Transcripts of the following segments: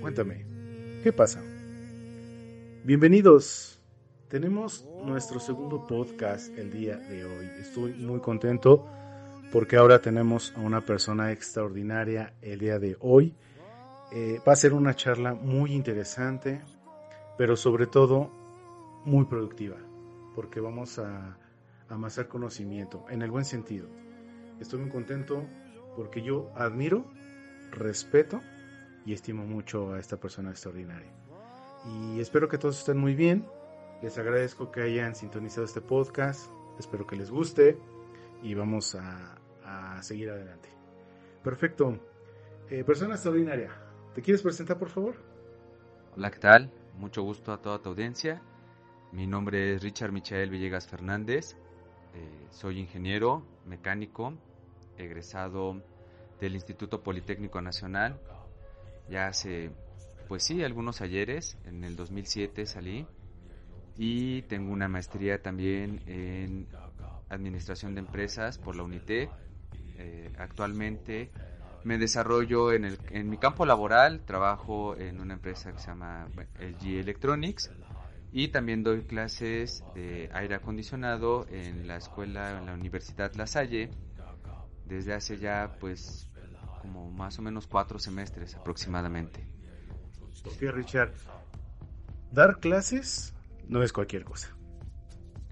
Cuéntame, ¿qué pasa? Bienvenidos. Tenemos nuestro segundo podcast el día de hoy. Estoy muy contento porque ahora tenemos a una persona extraordinaria el día de hoy. Eh, va a ser una charla muy interesante, pero sobre todo muy productiva, porque vamos a amasar conocimiento en el buen sentido. Estoy muy contento porque yo admiro, respeto y estimo mucho a esta persona extraordinaria y espero que todos estén muy bien. Les agradezco que hayan sintonizado este podcast, espero que les guste y vamos a, seguir adelante. Perfecto. Eh, persona extraordinaria, ¿te quieres presentar por favor? Hola, ¿qué tal? Mucho gusto a toda tu audiencia. Mi nombre es Richard Michael Villegas Fernández. Eh, soy ingeniero mecánico, egresado del Instituto Politécnico Nacional. Ya hace pues sí, algunos ayeres. En el 2007 salí. Y tengo una maestría también en Administración de Empresas por la UNITE. Eh, actualmente me desarrollo en, el, en mi campo laboral. Trabajo en una empresa que se llama LG Electronics. Y también doy clases de aire acondicionado en la escuela, en la Universidad La Salle, desde hace ya pues como más o menos cuatro semestres aproximadamente. Porque Richard, dar clases no es cualquier cosa.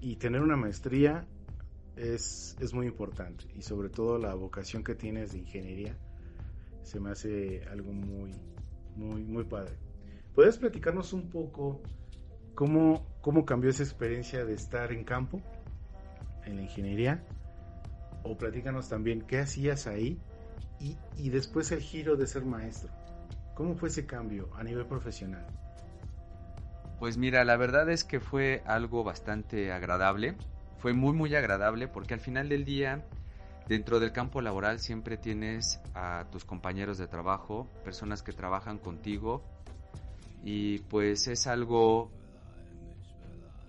Y tener una maestría es, es muy importante. Y sobre todo la vocación que tienes de ingeniería se me hace algo muy, muy, muy padre. ¿Puedes platicarnos un poco cómo, cómo cambió esa experiencia de estar en campo, en la ingeniería? O platícanos también qué hacías ahí y, y después el giro de ser maestro. ¿Cómo fue ese cambio a nivel profesional? Pues mira, la verdad es que fue algo bastante agradable. Fue muy muy agradable porque al final del día, dentro del campo laboral siempre tienes a tus compañeros de trabajo, personas que trabajan contigo y pues es algo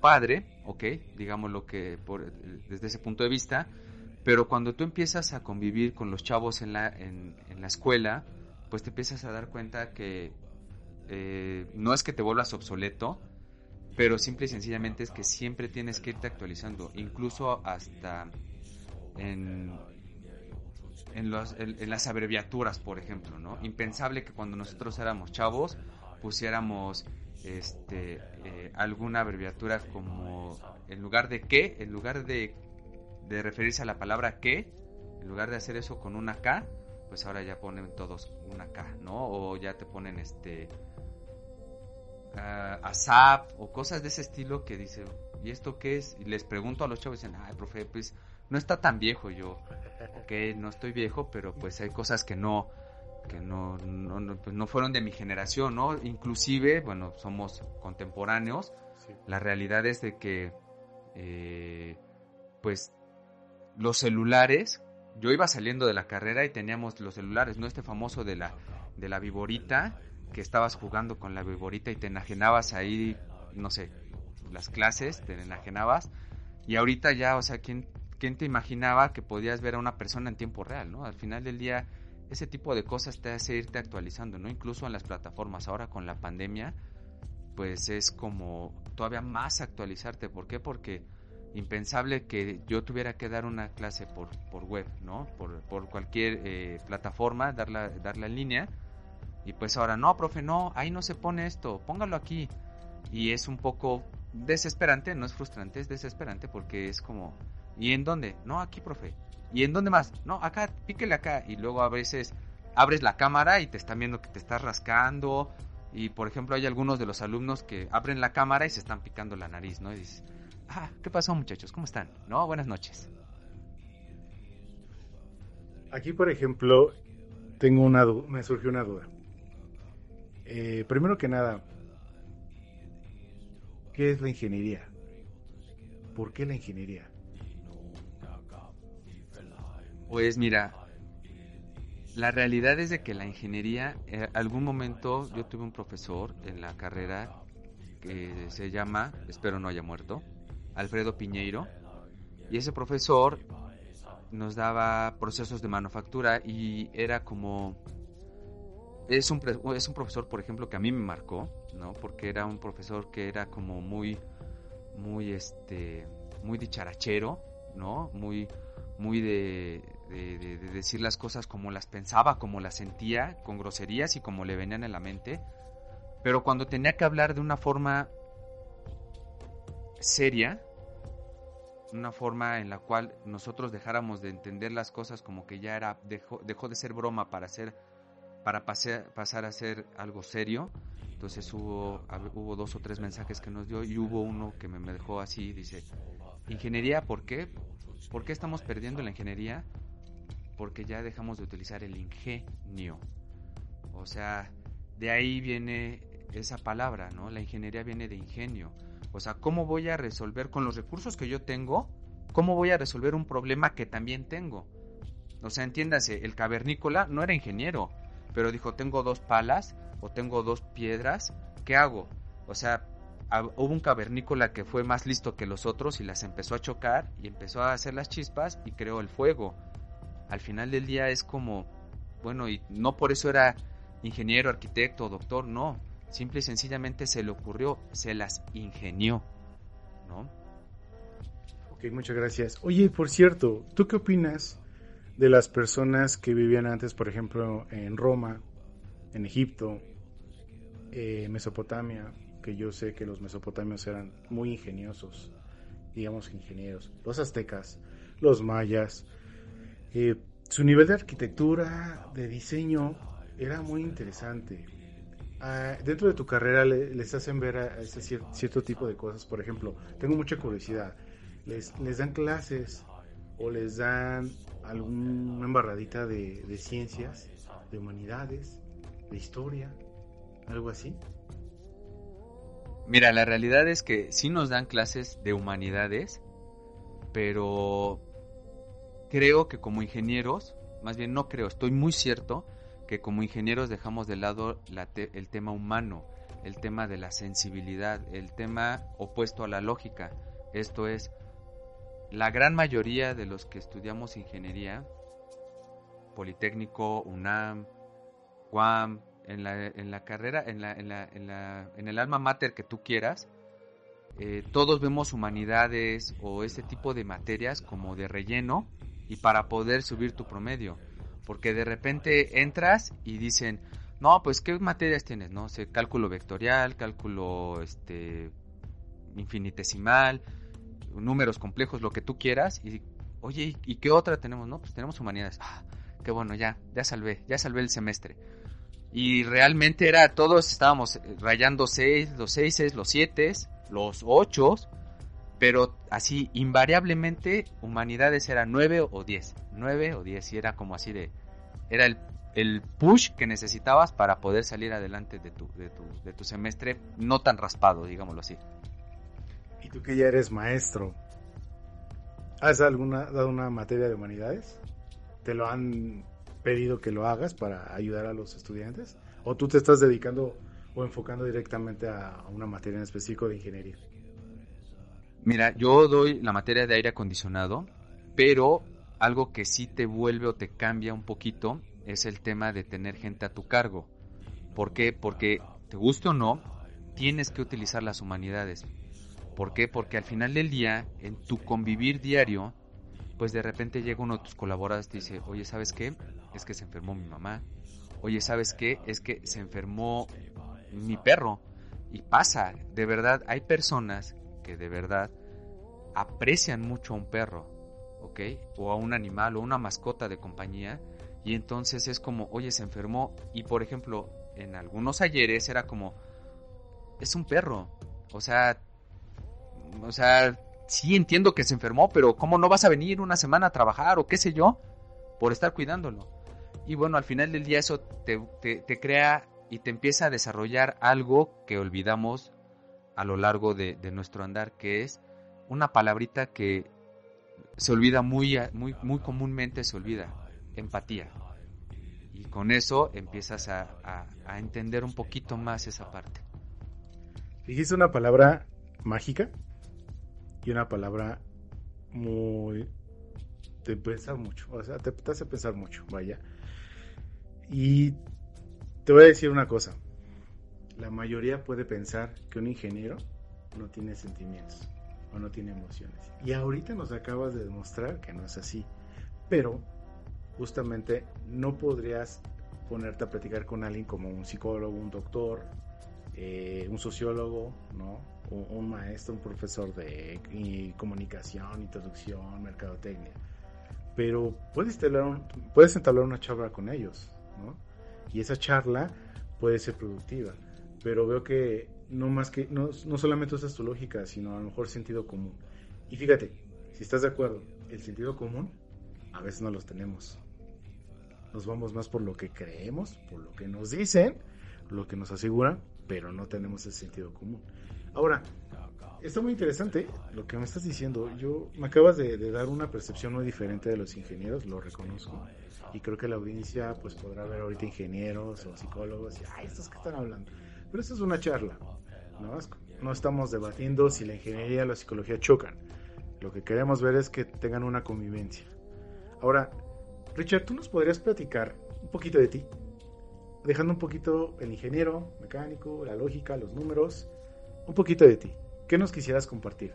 padre, ok, digamos lo que por, desde ese punto de vista, pero cuando tú empiezas a convivir con los chavos en la, en, la escuela, pues te empiezas a dar cuenta que eh, no es que te vuelvas obsoleto, pero simple y sencillamente es que siempre tienes que irte actualizando, incluso hasta en, en, las abreviaturas, por ejemplo, ¿no? Impensable que cuando nosotros éramos chavos pusiéramos este, eh, alguna abreviatura como en lugar de qué, en lugar de, de referirse a la palabra qué, en lugar de hacer eso con una K, pues ahora ya ponen todos una K, ¿no? O ya te ponen este uh, ASAP o cosas de ese estilo que dice, ¿y esto qué es? Y les pregunto a los chavos y dicen, ay, profe, pues no está tan viejo yo. Ok, no estoy viejo, pero pues hay cosas que no que no, no, pues no fueron de mi generación, ¿no? Inclusive, bueno, somos contemporáneos. La realidad es de que, eh, pues, los celulares yo iba saliendo de la carrera y teníamos los celulares, ¿no? Este famoso de la, de la viborita, que estabas jugando con la viborita y te enajenabas ahí, no sé, las clases, te enajenabas. Y ahorita ya, o sea, ¿quién, ¿quién te imaginaba que podías ver a una persona en tiempo real, ¿no? Al final del día, ese tipo de cosas te hace irte actualizando, ¿no? Incluso en las plataformas. Ahora con la pandemia, pues es como todavía más actualizarte. ¿Por qué? Porque impensable que yo tuviera que dar una clase por, por web, ¿no? Por, por cualquier eh, plataforma, darla, darla en línea. Y pues ahora, no, profe, no, ahí no se pone esto, póngalo aquí. Y es un poco desesperante, no es frustrante, es desesperante porque es como, ¿y en dónde? No, aquí, profe. ¿Y en dónde más? No, acá, píquele acá. Y luego a veces abres la cámara y te están viendo que te estás rascando. Y por ejemplo, hay algunos de los alumnos que abren la cámara y se están picando la nariz, ¿no? Y dices, Ah, ¿qué pasó muchachos? ¿Cómo están? No, buenas noches. Aquí, por ejemplo, tengo una me surgió una duda. Eh, primero que nada, ¿qué es la ingeniería? ¿Por qué la ingeniería? Pues mira, la realidad es de que la ingeniería, en algún momento yo tuve un profesor en la carrera que se llama, espero no haya muerto, Alfredo Piñeiro. Y ese profesor nos daba procesos de manufactura y era como... Es un, es un profesor, por ejemplo, que a mí me marcó, ¿no? Porque era un profesor que era como muy, muy, este, muy dicharachero, ¿no? Muy, muy de, de, decir las cosas como las pensaba, como las sentía, con groserías y como le venían en la mente. Pero cuando tenía que hablar de una forma seria, una forma en la cual nosotros dejáramos de entender las cosas como que ya era dejó, dejó de ser broma para ser para pasar a ser algo serio. Entonces hubo, hubo dos o tres mensajes que nos dio y hubo uno que me dejó así, dice, ingeniería, ¿por qué? ¿Por qué estamos perdiendo la ingeniería? Porque ya dejamos de utilizar el ingenio. O sea, de ahí viene esa palabra, ¿no? La ingeniería viene de ingenio. O sea, ¿cómo voy a resolver con los recursos que yo tengo? ¿Cómo voy a resolver un problema que también tengo? O sea, entiéndase, el cavernícola no era ingeniero, pero dijo, tengo dos palas o tengo dos piedras, ¿qué hago? O sea, hubo un cavernícola que fue más listo que los otros y las empezó a chocar y empezó a hacer las chispas y creó el fuego al final del día es como, bueno, y no por eso era ingeniero, arquitecto, doctor, no, simple y sencillamente se le ocurrió, se las ingenió, ¿no? Ok, muchas gracias. Oye, por cierto, ¿tú qué opinas de las personas que vivían antes, por ejemplo, en Roma, en Egipto, eh, Mesopotamia, que yo sé que los mesopotamios eran muy ingeniosos, digamos ingenieros, los aztecas, los mayas, eh, su nivel de arquitectura, de diseño, era muy interesante. Ah, dentro de tu carrera les hacen ver ese cierto tipo de cosas. Por ejemplo, tengo mucha curiosidad. Les, les dan clases o les dan alguna embarradita de, de ciencias, de humanidades, de historia, algo así. Mira, la realidad es que sí nos dan clases de humanidades, pero creo que como ingenieros, más bien no creo, estoy muy cierto que como ingenieros dejamos de lado el tema humano, el tema de la sensibilidad, el tema opuesto a la lógica. Esto es, la gran mayoría de los que estudiamos ingeniería, Politécnico, UNAM, UAM, en la, en la carrera, en, la, en, la, en, la, en el alma mater que tú quieras, eh, todos vemos humanidades o este tipo de materias como de relleno y para poder subir tu promedio. Porque de repente entras y dicen, no, pues ¿qué materias tienes? No sé, cálculo vectorial, cálculo este infinitesimal, números complejos, lo que tú quieras. Y oye, ¿y qué otra tenemos? No, pues tenemos humanidades. Ah, qué bueno, ya, ya salvé, ya salvé el semestre. Y realmente era, todos estábamos rayando seis, los seises, los siete, los ocho pero así invariablemente humanidades era 9 o 10, 9 o 10 y era como así de era el, el push que necesitabas para poder salir adelante de tu, de, tu, de tu semestre no tan raspado, digámoslo así. Y tú que ya eres maestro, ¿has alguna, dado una materia de humanidades? ¿Te lo han pedido que lo hagas para ayudar a los estudiantes? ¿O tú te estás dedicando o enfocando directamente a una materia en específico de ingeniería? Mira, yo doy la materia de aire acondicionado, pero algo que sí te vuelve o te cambia un poquito es el tema de tener gente a tu cargo. ¿Por qué? Porque, te guste o no, tienes que utilizar las humanidades. ¿Por qué? Porque al final del día, en tu convivir diario, pues de repente llega uno de tus colaboradores y te dice, oye, ¿sabes qué? Es que se enfermó mi mamá. Oye, ¿sabes qué? Es que se enfermó mi perro. Y pasa, de verdad, hay personas que de verdad aprecian mucho a un perro, ¿ok? O a un animal o una mascota de compañía. Y entonces es como, oye, se enfermó. Y por ejemplo, en algunos ayeres era como, es un perro. O sea, o sea, sí entiendo que se enfermó, pero ¿cómo no vas a venir una semana a trabajar o qué sé yo? Por estar cuidándolo. Y bueno, al final del día eso te, te, crea y te empieza a desarrollar algo que olvidamos a lo largo de, nuestro andar, que es una palabrita que se olvida muy, muy, muy comúnmente, se olvida, empatía. Y con eso empiezas a, a, entender un poquito más esa parte. Dijiste una palabra mágica y una palabra muy... Te mucho, o sea, te, te hace pensar mucho, vaya. Y te voy a decir una cosa. La mayoría puede pensar que un ingeniero no tiene sentimientos o no tiene emociones. Y ahorita nos acabas de demostrar que no es así. Pero justamente no podrías ponerte a platicar con alguien como un psicólogo, un doctor, eh, un sociólogo, ¿no? un maestro, un profesor de comunicación, introducción, mercadotecnia. Pero puedes, puedes entablar una charla con ellos, ¿no? Y esa charla puede ser productiva. Pero veo que no más que, no, no solamente usas tu lógica, sino a lo mejor sentido común. Y fíjate, si estás de acuerdo, el sentido común a veces no los tenemos. Nos vamos más por lo que creemos, por lo que nos dicen, lo que nos aseguran, pero no tenemos el sentido común. Ahora, está muy interesante lo que me estás diciendo. Yo me acabas de, dar una percepción muy diferente de los ingenieros, lo reconozco. Y creo que la audiencia pues podrá ver ahorita ingenieros o psicólogos y, ay, estos que están hablando. Pero esto es una charla, ¿no? No estamos debatiendo si la ingeniería y la psicología chocan. Lo que queremos ver es que tengan una convivencia. Ahora, Richard, ¿tú nos podrías platicar un poquito de ti? Dejando un poquito el ingeniero, mecánico, la lógica, los números, un poquito de ti. ¿Qué nos quisieras compartir?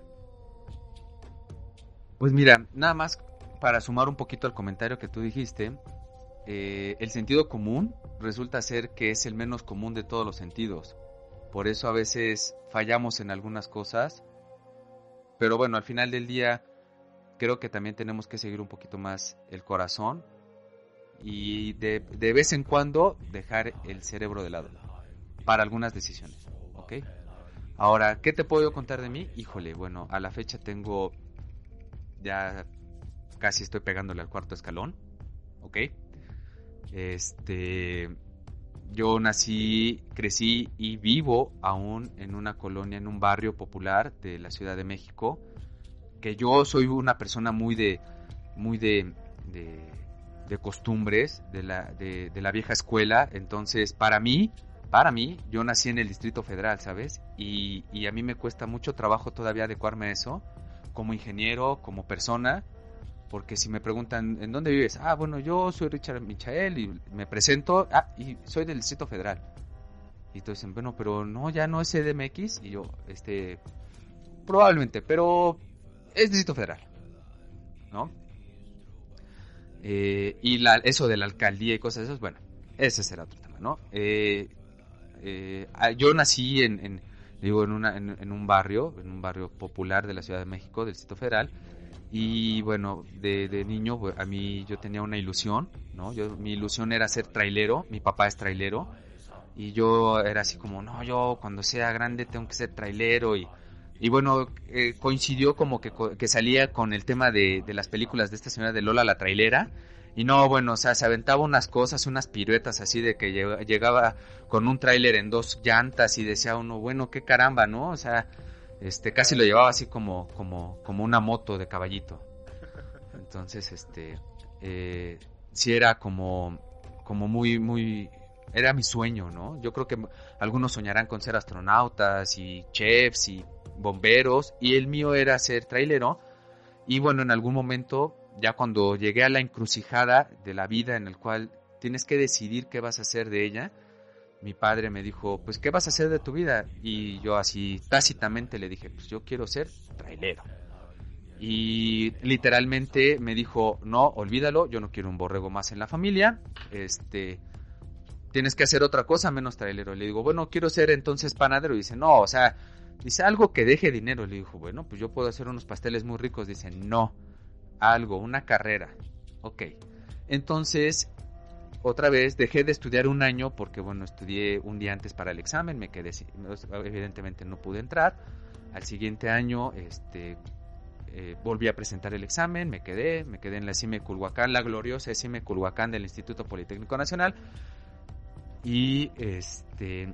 Pues mira, nada más para sumar un poquito al comentario que tú dijiste, eh, el sentido común resulta ser que es el menos común de todos los sentidos. Por eso a veces fallamos en algunas cosas. Pero bueno, al final del día creo que también tenemos que seguir un poquito más el corazón y de, de vez en cuando dejar el cerebro de lado para algunas decisiones. ¿Ok? Ahora, ¿qué te puedo contar de mí? Híjole, bueno, a la fecha tengo ya casi estoy pegándole al cuarto escalón, ¿ok? Este, yo nací, crecí y vivo aún en una colonia, en un barrio popular de la Ciudad de México, que yo soy una persona muy de, muy de, de, costumbres, de la, de, la vieja escuela, entonces para mí para mí, yo nací en el Distrito Federal, ¿sabes? Y, a mí me cuesta mucho trabajo todavía adecuarme a eso, como ingeniero, como persona, porque si me preguntan, ¿en dónde vives? Ah, bueno, yo soy Richard Michael y me presento, ah, y soy del Distrito Federal. Y entonces dicen, bueno, pero no, ya no es CDMX, y yo, este, probablemente, pero es Distrito Federal, ¿no? Eh, y la, eso de la alcaldía y cosas de esas, bueno, ese será otro tema, ¿no? Eh, eh, ah, yo nací en, digo, en, una, en, un barrio, en un barrio popular de la Ciudad de México, del Distrito Federal, y bueno, de, niño pues, a mí yo tenía una ilusión, ¿no? Yo, mi ilusión era ser trailero, mi papá es trailero, y yo era así como, no, yo cuando sea grande tengo que ser trailero, y, y bueno, eh, coincidió como que, que, salía con el tema de, de las películas de esta señora de Lola la trailera, y no, bueno, o sea, se aventaba unas cosas, unas piruetas así de que llegaba con un tráiler en dos llantas y decía uno, bueno, qué caramba, ¿no? O sea, este, casi lo llevaba así como, como, como una moto de caballito. Entonces, este, eh, sí era como, como muy, muy, era mi sueño, ¿no? Yo creo que algunos soñarán con ser astronautas y chefs y bomberos, y el mío era ser trailero. Y bueno, en algún momento ya cuando llegué a la encrucijada de la vida en el cual tienes que decidir qué vas a hacer de ella, mi padre me dijo, pues ¿qué vas a hacer de tu vida? Y yo así tácitamente le dije, pues yo quiero ser trailero. Y literalmente me dijo, no, olvídalo, yo no quiero un borrego más en la familia, este, tienes que hacer otra cosa menos trailero. Le digo, bueno, quiero ser entonces panadero. Y dice, no, o sea, dice algo que deje dinero. Le dijo, bueno, pues yo puedo hacer unos pasteles muy ricos. Dice, no, algo, una carrera. Ok. Entonces, otra vez dejé de estudiar un año porque, bueno, estudié un día antes para el examen, me quedé, evidentemente no pude entrar. Al siguiente año, este, eh, volví a presentar el examen, me quedé, me quedé en la CIME Culhuacán, la gloriosa CIME Culhuacán del Instituto Politécnico Nacional. Y este,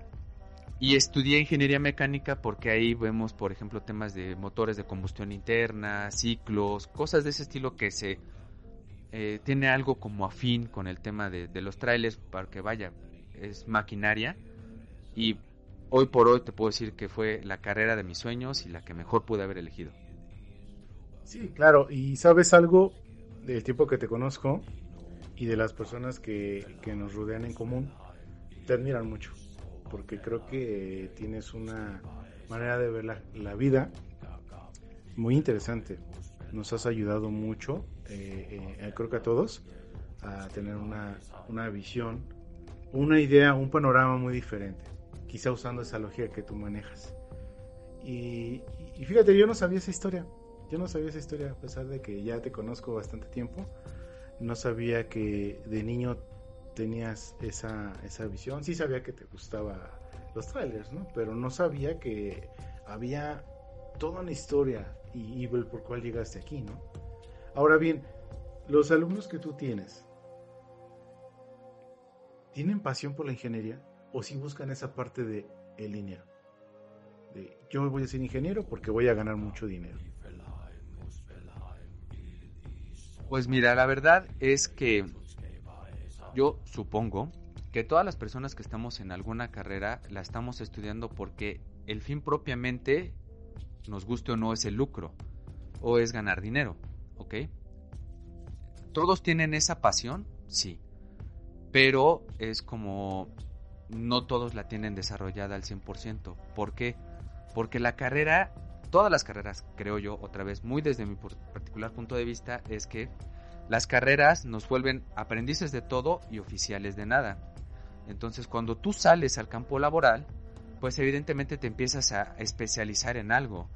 y estudié ingeniería mecánica porque ahí vemos, por ejemplo, temas de motores de combustión interna, ciclos, cosas de ese estilo que se eh, tiene algo como afín con el tema de, los trailers, para que vaya, es maquinaria. Y hoy por hoy te puedo decir que fue la carrera de mis sueños y la que mejor pude haber elegido. Sí, claro, y sabes algo del tiempo que te conozco y de las personas que, nos rodean en común, te admiran mucho, porque creo que tienes una manera de ver la, vida muy interesante. Nos has ayudado mucho, eh, eh, creo que a todos, a tener una, una visión, una idea, un panorama muy diferente, quizá usando esa lógica que tú manejas. Y, y fíjate, yo no sabía esa historia, yo no sabía esa historia, a pesar de que ya te conozco bastante tiempo, no sabía que de niño tenías esa, esa visión, sí sabía que te gustaba los trailers, ¿no? Pero no sabía que había toda una historia y, por cuál llegaste aquí, ¿no? Ahora bien, los alumnos que tú tienes, ¿tienen pasión por la ingeniería o si buscan esa parte de dinero? De, yo voy a ser ingeniero porque voy a ganar mucho dinero. Pues mira, la verdad es que yo supongo que todas las personas que estamos en alguna carrera la estamos estudiando porque el fin propiamente, nos guste o no, es el lucro o es ganar dinero, ¿ok? ¿Todos tienen esa pasión? Sí pero es como no todos la tienen desarrollada al 100%. ¿Por qué? Porque la carrera, todas las carreras, creo yo, otra vez, muy desde mi particular punto de vista, es que las carreras nos vuelven aprendices de todo y oficiales de nada. Entonces, cuando tú sales al campo laboral, pues evidentemente te empiezas a especializar en algo.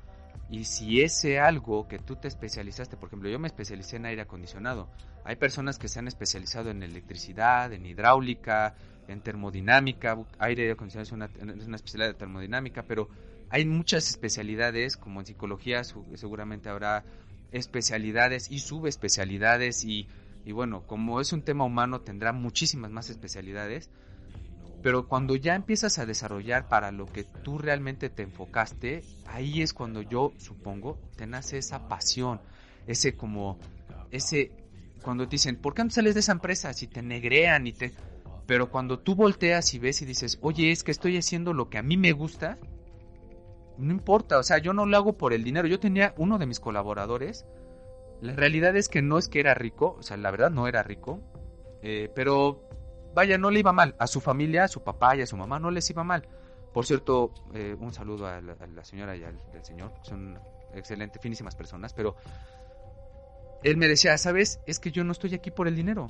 Y si ese algo que tú te especializaste, por ejemplo, yo me especialicé en aire acondicionado. Hay personas que se han especializado en electricidad, en hidráulica, en termodinámica. Aire acondicionado es una, es una especialidad de termodinámica, pero hay muchas especialidades, como en psicología seguramente habrá especialidades y subespecialidades y, y bueno, como es un tema humano tendrá muchísimas más especialidades pero cuando ya empiezas a desarrollar para lo que tú realmente te enfocaste, ahí es cuando yo supongo te nace esa pasión, ese como, ese, cuando te dicen, ¿por qué no sales de esa empresa? Si te negrean y te... Pero cuando tú volteas y ves y dices, oye, es que estoy haciendo lo que a mí me gusta, no importa, o sea, yo no lo hago por el dinero. Yo tenía uno de mis colaboradores, la realidad es que no es que era rico, o sea, la verdad no era rico, eh, pero vaya, no le iba mal. A su familia, a su papá y a su mamá no les iba mal. Por cierto, eh, un saludo a la, señora y al, señor, son excelentes, finísimas personas, pero él me decía, ¿sabes? Es que yo no estoy aquí por el dinero.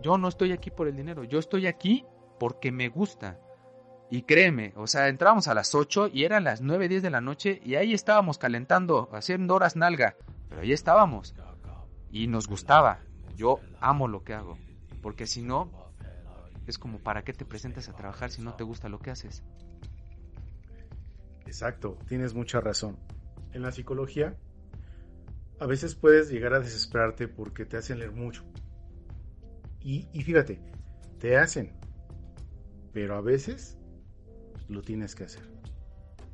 Yo no estoy aquí por el dinero, yo estoy aquí porque me gusta. Y créeme, o sea, entrábamos a las 8 y eran las 9, 10 de la noche y ahí estábamos calentando, haciendo horas nalga, pero ahí estábamos. Y nos gustaba. Yo amo lo que hago. Porque si no, es como para qué te presentas a trabajar si no te gusta lo que haces. Exacto, tienes mucha razón. En la psicología, a veces puedes llegar a desesperarte porque te hacen leer mucho. Y, fíjate, te hacen, pero a veces lo tienes que hacer.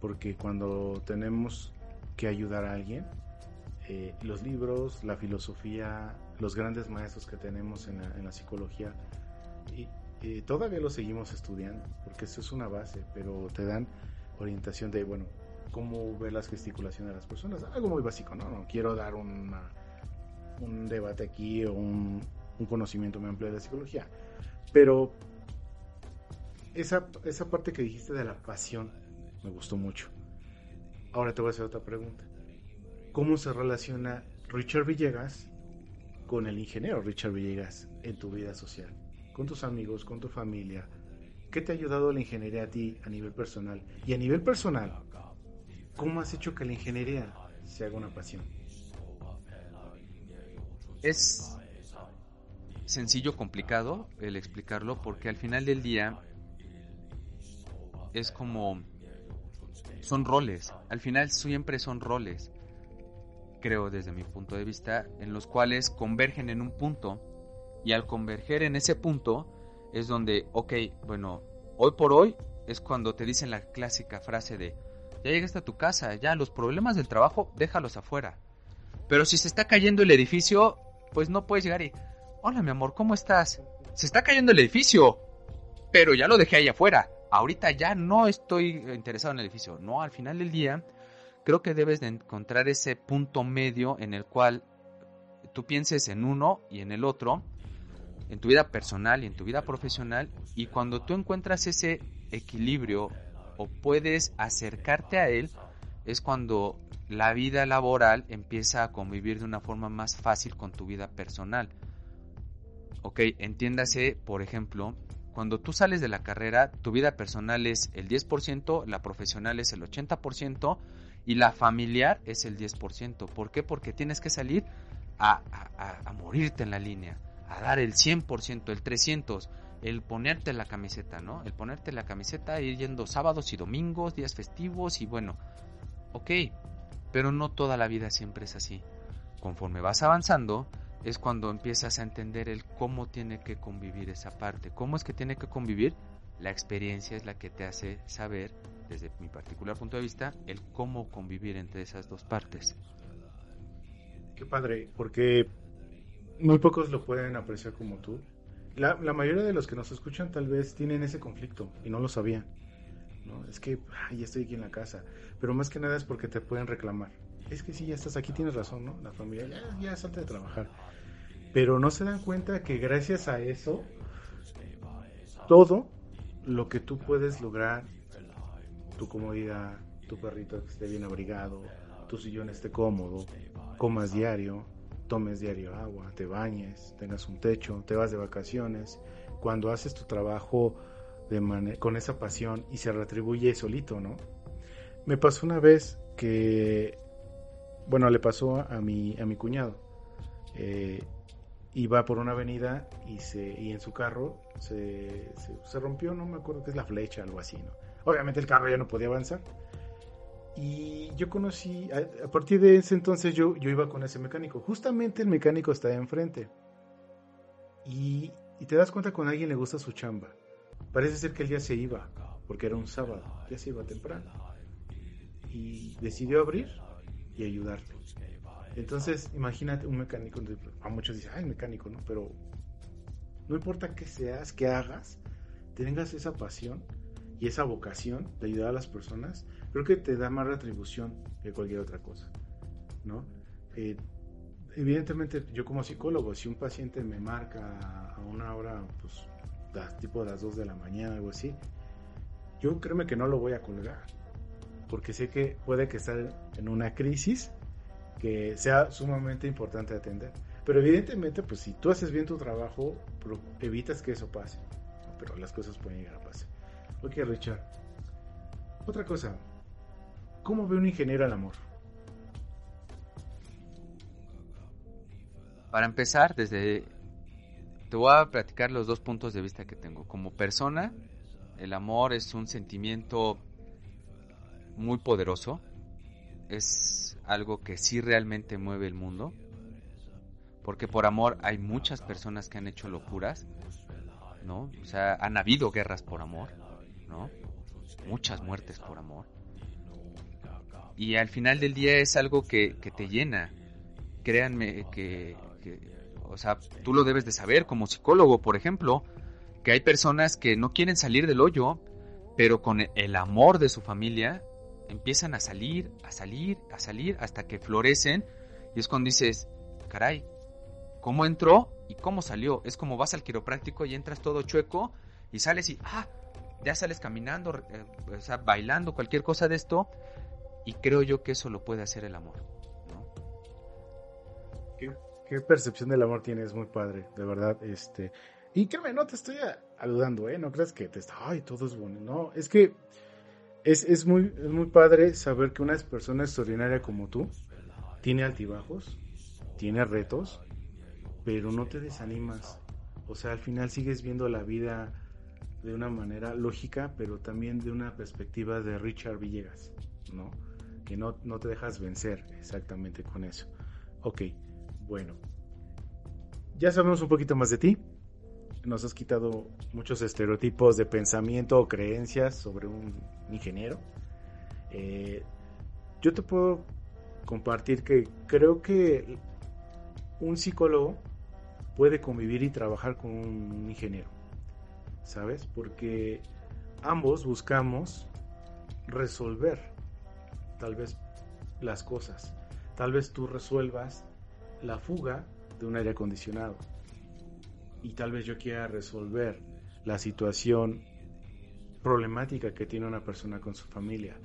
Porque cuando tenemos que ayudar a alguien, eh, los libros, la filosofía, los grandes maestros que tenemos en la, psicología. Y, todavía lo seguimos estudiando, porque eso es una base, pero te dan orientación de, bueno, cómo ver las gesticulaciones de las personas. Algo muy básico, ¿no? No quiero dar un debate aquí o un, un conocimiento muy amplio de la psicología. Pero esa, esa parte que dijiste de la pasión me gustó mucho. Ahora te voy a hacer otra pregunta. ¿Cómo se relaciona Richard Villegas con el ingeniero Richard Villegas en tu vida social, con tus amigos, con tu familia. ¿Qué te ha ayudado la ingeniería a ti a nivel personal? Y a nivel personal, ¿cómo has hecho que la ingeniería se haga una pasión? Es sencillo, complicado el explicarlo porque al final del día es como son roles. Al final siempre son roles creo desde mi punto de vista, en los cuales convergen en un punto y al converger en ese punto es donde, ok, bueno, hoy por hoy es cuando te dicen la clásica frase de, ya llegaste a tu casa, ya los problemas del trabajo déjalos afuera. Pero si se está cayendo el edificio, pues no puedes llegar y, hola mi amor, ¿cómo estás? Se está cayendo el edificio, pero ya lo dejé ahí afuera, ahorita ya no estoy interesado en el edificio. No, al final del día, creo que debes de encontrar ese punto medio en el cual tú pienses en uno y en el otro, en tu vida personal y en tu vida profesional, y cuando tú encuentras ese equilibrio o puedes acercarte a él, es cuando la vida laboral empieza a convivir de una forma más fácil con tu vida personal. Ok, entiéndase, por ejemplo, cuando tú sales de la carrera, tu vida personal es el 10%, la profesional es el 80% y la familiar es el 10%. ¿Por qué? Porque tienes que salir a, a, morirte en la línea, a dar el 100%, el 300%, el ponerte la camiseta, ¿no? El ponerte la camiseta, ir yendo sábados y domingos, días festivos y bueno, ok, pero no toda la vida siempre es así. Conforme vas avanzando, es cuando empiezas a entender el cómo tiene que convivir esa parte. ¿Cómo es que tiene que convivir? La experiencia es la que te hace saber, desde mi particular punto de vista, el cómo convivir entre esas dos partes. Qué padre, porque muy pocos lo pueden apreciar como tú. La, mayoría de los que nos escuchan tal vez tienen ese conflicto y no lo sabían. ¿no? Es que ya estoy aquí en la casa, pero más que nada es porque te pueden reclamar. Es que sí, ya estás aquí, tienes razón, ¿no? La familia ya, ya salte de trabajar pero no se dan cuenta que gracias a eso, todo lo que tú puedes lograr, tu comodidad, tu perrito que esté bien abrigado, tu sillón esté cómodo, comas diario, tomes diario agua, te bañes, tengas un techo, te vas de vacaciones, cuando haces tu trabajo de con esa pasión y se retribuye solito, ¿no? Me pasó una vez que, bueno, le pasó a mi, a mi cuñado. Eh, iba por una avenida y, se, y en su carro se, se, rompió, no me acuerdo qué es la flecha, algo así, ¿no? Obviamente el carro ya no podía avanzar. Y yo conocí, a, partir de ese entonces yo, yo iba con ese mecánico. Justamente el mecánico está enfrente. Y, y te das cuenta cuando a alguien le gusta su chamba. Parece ser que él ya se iba, porque era un sábado, ya se iba temprano. Y decidió abrir y ayudarte. Entonces, imagínate un mecánico, a muchos dicen, ay, mecánico, ¿no? Pero no importa qué seas, qué hagas, tengas esa pasión y esa vocación de ayudar a las personas, creo que te da más retribución que cualquier otra cosa, ¿no? Eh, evidentemente, yo como psicólogo, si un paciente me marca a una hora, pues, tipo de las 2 de la mañana, algo así, yo créeme que no lo voy a colgar, porque sé que puede que esté en una crisis que sea sumamente importante atender. Pero evidentemente, pues si tú haces bien tu trabajo, evitas que eso pase. Pero las cosas pueden llegar a pasar. Ok, Richard. Otra cosa. ¿Cómo ve un ingeniero al amor? Para empezar, desde... Te voy a platicar los dos puntos de vista que tengo. Como persona, el amor es un sentimiento muy poderoso. Es algo que sí realmente mueve el mundo. Porque por amor hay muchas personas que han hecho locuras, ¿no? O sea, han habido guerras por amor, ¿no? Muchas muertes por amor. Y al final del día es algo que, te llena. Créanme que, que, o sea, tú lo debes de saber como psicólogo, por ejemplo, que hay personas que no quieren salir del hoyo, pero con el amor de su familia empiezan a salir, a salir, a salir, hasta que florecen. Y es cuando dices, caray, ¿cómo entró y cómo salió? Es como vas al quiropráctico y entras todo chueco y sales y, ah, ya sales caminando, eh, o sea, bailando, cualquier cosa de esto. Y creo yo que eso lo puede hacer el amor. ¿Qué, percepción del amor tienes? Muy padre, de verdad. este Y créeme, no te estoy aludando, ¿eh? No creas que te está, ay, todo es bueno. No, es que es, muy, muy padre saber que una persona extraordinaria como tú tiene altibajos, tiene retos, pero no te desanimas. O sea, al final sigues viendo la vida de una manera lógica, pero también de una perspectiva de Richard Villegas, ¿no? Que no, no te dejas vencer exactamente con eso. Ok, bueno. Ya sabemos un poquito más de ti nos has quitado muchos estereotipos de pensamiento o creencias sobre un ingeniero. Eh, yo te puedo compartir que creo que un psicólogo puede convivir y trabajar con un ingeniero, ¿sabes? Porque ambos buscamos resolver tal vez las cosas. Tal vez tú resuelvas la fuga de un aire acondicionado y tal vez yo quiera resolver la situación problemática que tiene una persona con su familia.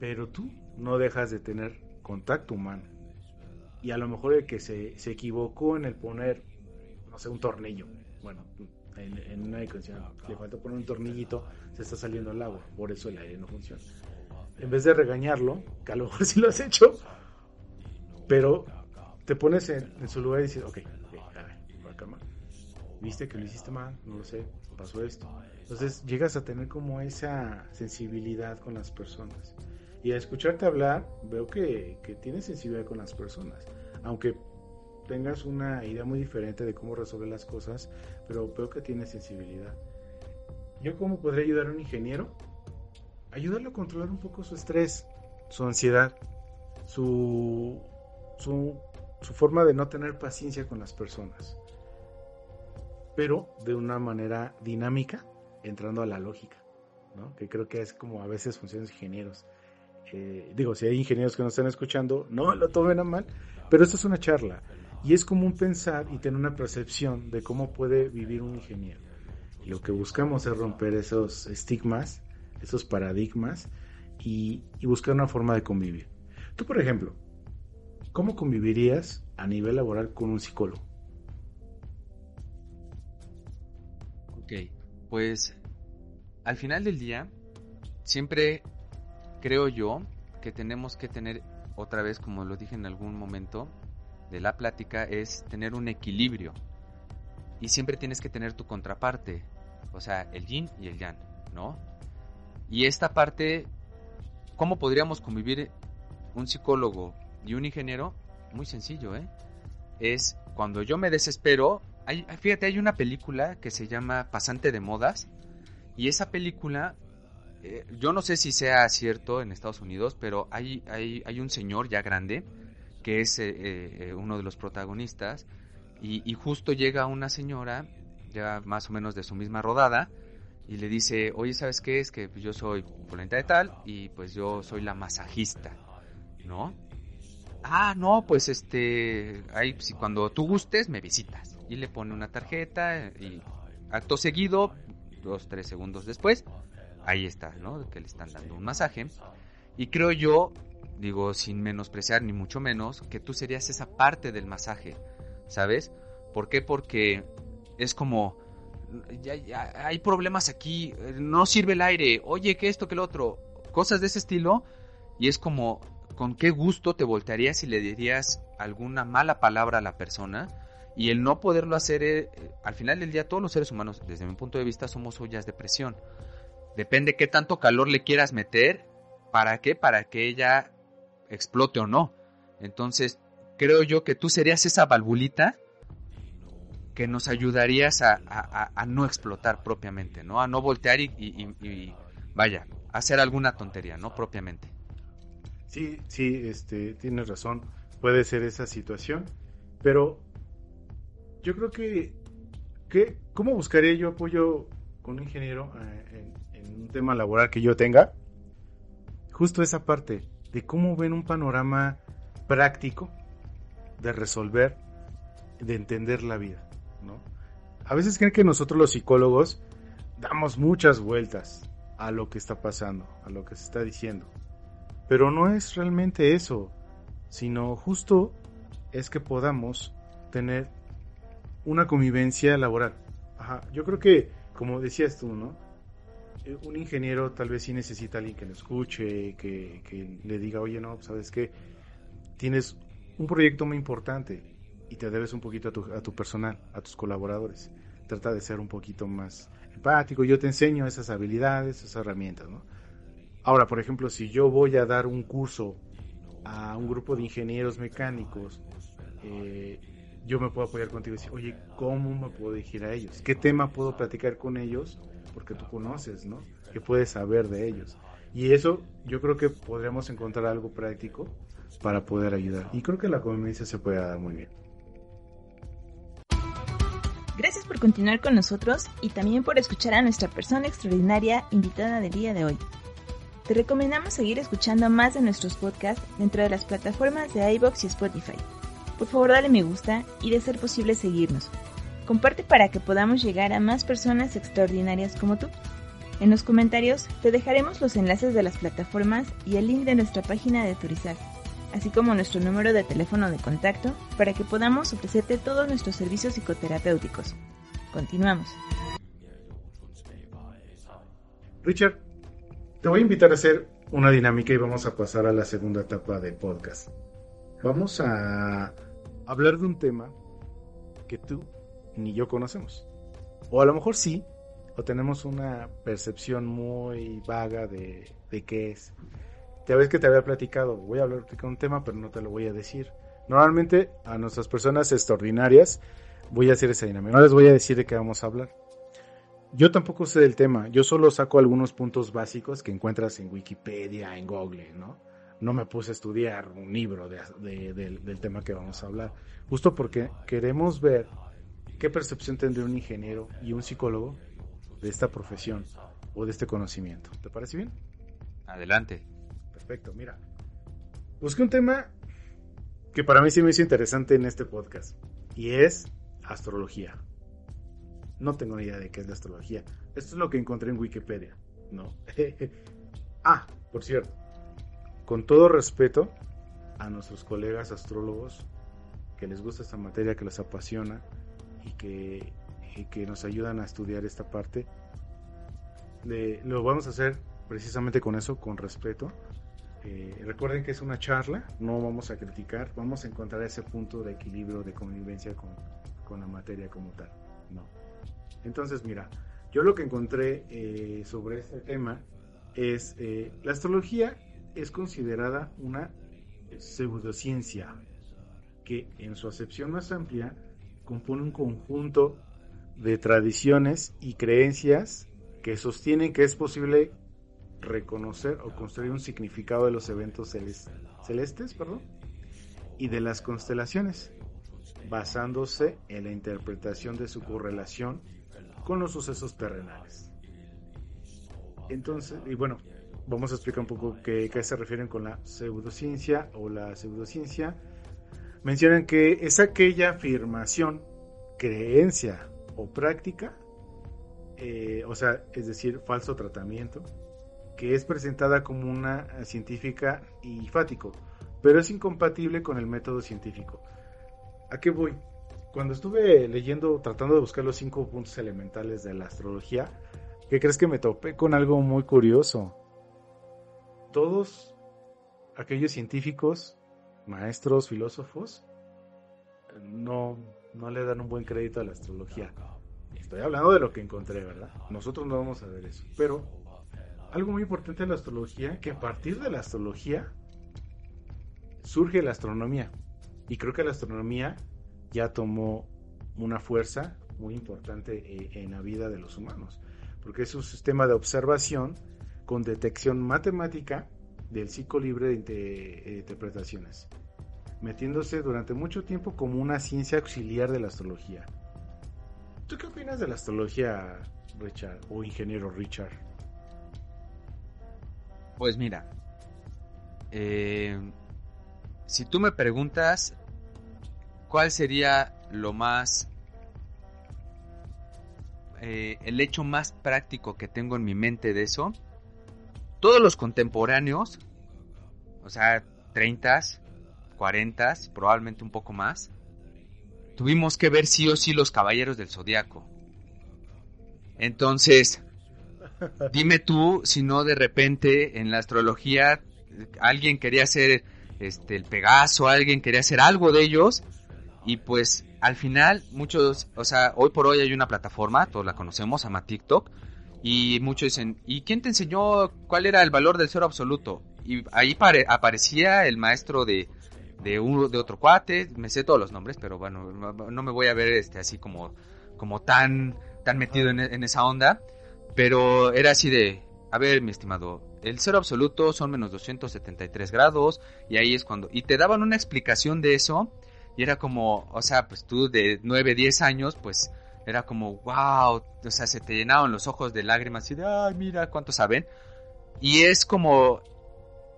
Pero tú no dejas de tener contacto humano. Y a lo mejor el que se, se equivocó en el poner, no sé, un tornillo. Bueno, en, en una le falta poner un tornillito, se está saliendo el agua. Por eso el aire no funciona. En vez de regañarlo, que a lo mejor sí lo has hecho, pero te pones en, su lugar y dices, ok, viste que lo hiciste mal, no lo sé, pasó esto. Entonces llegas a tener como esa sensibilidad con las personas. Y al escucharte hablar, veo que, que tienes sensibilidad con las personas. Aunque tengas una idea muy diferente de cómo resolver las cosas, pero veo que tienes sensibilidad. ¿Yo cómo podría ayudar a un ingeniero? Ayudarlo a controlar un poco su estrés, su ansiedad, su, su, su forma de no tener paciencia con las personas pero de una manera dinámica, entrando a la lógica, que creo que es como a veces funcionan ingenieros. Eh, digo, si hay ingenieros que nos están escuchando, no lo tomen a mal, pero esto es una charla y es común pensar y tener una percepción de cómo puede vivir un ingeniero. Lo que buscamos es romper esos estigmas, esos paradigmas y, y buscar una forma de convivir. Tú, por ejemplo, ¿cómo convivirías a nivel laboral con un psicólogo? Ok, pues al final del día, siempre creo yo que tenemos que tener, otra vez como lo dije en algún momento de la plática, es tener un equilibrio. Y siempre tienes que tener tu contraparte, o sea, el yin y el yang, ¿no? Y esta parte, ¿cómo podríamos convivir un psicólogo y un ingeniero? Muy sencillo, ¿eh? Es cuando yo me desespero, fíjate, hay una película que se llama Pasante de Modas y esa película, eh, yo no sé si sea cierto en Estados Unidos, pero hay, hay, hay un señor ya grande que es eh, eh, uno de los protagonistas y, justo llega una señora ya más o menos de su misma rodada y le dice, oye, ¿sabes qué? Es que yo soy polenta de tal y pues yo soy la masajista, ¿no? Ah, no, pues este, ahí, si cuando tú gustes me visitas y le pone una tarjeta y acto seguido, dos, tres segundos después, ahí está, ¿no? Que le están dando un masaje. Y creo yo, digo, sin menospreciar ni mucho menos, que tú serías esa parte del masaje, ¿sabes? ¿Por qué? Porque es como, ya, hay problemas aquí, no sirve el aire, oye, que esto, que lo otro, cosas de ese estilo, y es como, ¿con qué gusto te voltearías y le dirías alguna mala palabra a la persona? Y el no poderlo hacer, eh, al final del día todos los seres humanos, desde mi punto de vista, somos ollas de presión. Depende qué tanto calor le quieras meter, ¿para qué? Para que ella explote o no. Entonces, creo yo que tú serías esa valvulita que nos ayudarías a, no explotar propiamente, ¿no? A no voltear y, y, vaya, hacer alguna tontería, ¿no? Propiamente. Sí, sí, este, tienes razón. Puede ser esa situación, pero yo creo que, que ¿cómo buscaría yo apoyo con un ingeniero eh, en, un tema laboral que yo tenga? Justo esa parte de cómo ven un panorama práctico de resolver, de entender la vida, ¿no? A veces creen que nosotros los psicólogos damos muchas vueltas a lo que está pasando, a lo que se está diciendo. Pero no es realmente eso, sino justo es que podamos tener una convivencia laboral. Ajá, yo creo que, como decías tú, ¿no? Eh, un ingeniero tal vez sí necesita a alguien que lo escuche, que, que le diga, oye, no, sabes que tienes un proyecto muy importante y te debes un poquito a tu, a tu personal, a tus colaboradores. Trata de ser un poquito más empático. Yo te enseño esas habilidades, esas herramientas, ¿no? Ahora, por ejemplo, si yo voy a dar un curso a un grupo de ingenieros mecánicos eh, yo me puedo apoyar contigo y decir, oye, ¿cómo me puedo dirigir a ellos? ¿Qué tema puedo platicar con ellos? Porque tú conoces, ¿no? ¿Qué puedes saber de ellos? Y eso yo creo que podríamos encontrar algo práctico para poder ayudar. Y creo que la convivencia se puede dar muy bien. Gracias por continuar con nosotros y también por escuchar a nuestra persona extraordinaria invitada del día de hoy. Te recomendamos seguir escuchando más de nuestros podcasts dentro de las plataformas de iBox y Spotify. Por favor, dale me gusta y de ser posible seguirnos. Comparte para que podamos llegar a más personas extraordinarias como tú. En los comentarios te dejaremos los enlaces de las plataformas y el link de nuestra página de Turizar así como nuestro número de teléfono de contacto para que podamos ofrecerte todos nuestros servicios psicoterapéuticos. Continuamos. Richard, te voy a invitar a hacer una dinámica y vamos a pasar a la segunda etapa del podcast. Vamos a hablar de un tema que tú ni yo conocemos. O a lo mejor sí, o tenemos una percepción muy vaga de, de qué es. Ya ves que te había platicado, voy a hablar de un tema, pero no te lo voy a decir. Normalmente a nuestras personas extraordinarias voy a hacer esa dinámica. No les voy a decir de qué vamos a hablar. Yo tampoco sé del tema, yo solo saco algunos puntos básicos que encuentras en Wikipedia, en Google, ¿no? No me puse a estudiar un libro del tema que vamos a hablar, justo porque queremos ver qué percepción tendría un ingeniero y un psicólogo de esta profesión o de este conocimiento. ¿Te parece bien? Adelante. Perfecto, mira. Busqué un tema que para mí sí me hizo interesante en este podcast. Y es astrología. No tengo ni idea de qué es la astrología. Esto es lo que encontré en Wikipedia. No. ah, por cierto. Con todo respeto a nuestros colegas astrólogos que les gusta esta materia, que les apasiona y que, que nos ayudan a estudiar esta parte. lo vamos a hacer precisamente con eso, con respeto, eh, recuerden que es una charla, no vamos a criticar, vamos a encontrar ese punto de equilibrio, de convivencia con, la materia como tal. No. Entonces, mira, yo lo que encontré eh, sobre este tema es eh, la astrología es considerada una pseudociencia que en su acepción más amplia compone un conjunto de tradiciones y creencias que sostienen que es posible reconocer o construir un significado de los eventos celestes y de las constelaciones, basándose en la interpretación de su correlación con los sucesos terrenales. Entonces, y bueno, vamos a explicar un poco qué, qué se refieren con la pseudociencia o la pseudociencia. Mencionan que es aquella afirmación, creencia o práctica, eh, o sea, es decir, falso tratamiento, que es presentada como una científica y fático, pero es incompatible con el método científico. ¿A qué voy? Cuando estuve leyendo, tratando de buscar los cinco puntos elementales de la astrología, ¿qué crees que me topé con algo muy curioso? Todos aquellos científicos, maestros, filósofos, no, no le dan un buen crédito a la astrología. Estoy hablando de lo que encontré, ¿verdad? Nosotros no vamos a ver eso. Pero algo muy importante en la astrología, que a partir de la astrología surge la astronomía. Y creo que la astronomía ya tomó una fuerza muy importante eh, en la vida de los humanos, porque es un sistema de observación con detección matemática del ciclo libre de interpretaciones, metiéndose durante mucho tiempo como una ciencia auxiliar de la astrología. ¿Tú qué opinas de la astrología, Richard, o ingeniero Richard? Pues mira, eh, si tú me preguntas cuál sería lo más, eh, el hecho más práctico que tengo en mi mente de eso, todos los contemporáneos, o sea, 30, 40, probablemente un poco más, tuvimos que ver sí o sí los caballeros del zodiaco. Entonces, Dime tú si no de repente en la astrología alguien quería hacer este el Pegaso, alguien quería hacer algo de ellos y pues al final muchos, o sea, hoy por hoy hay una plataforma, todos la conocemos, se llama TikTok y muchos dicen, ¿y quién te enseñó cuál era el valor del cero absoluto? Y ahí aparecía el maestro de, de, uno, de otro cuate, me sé todos los nombres, pero bueno, no me voy a ver este así como, como tan, tan metido en, en esa onda. Pero era así de, a ver, mi estimado, el cero absoluto son menos 273 grados y ahí es cuando... Y te daban una explicación de eso y era como, o sea, pues tú de 9, 10 años, pues era como, wow, o sea, se te llenaban los ojos de lágrimas y de, ay, mira cuánto saben. Y es como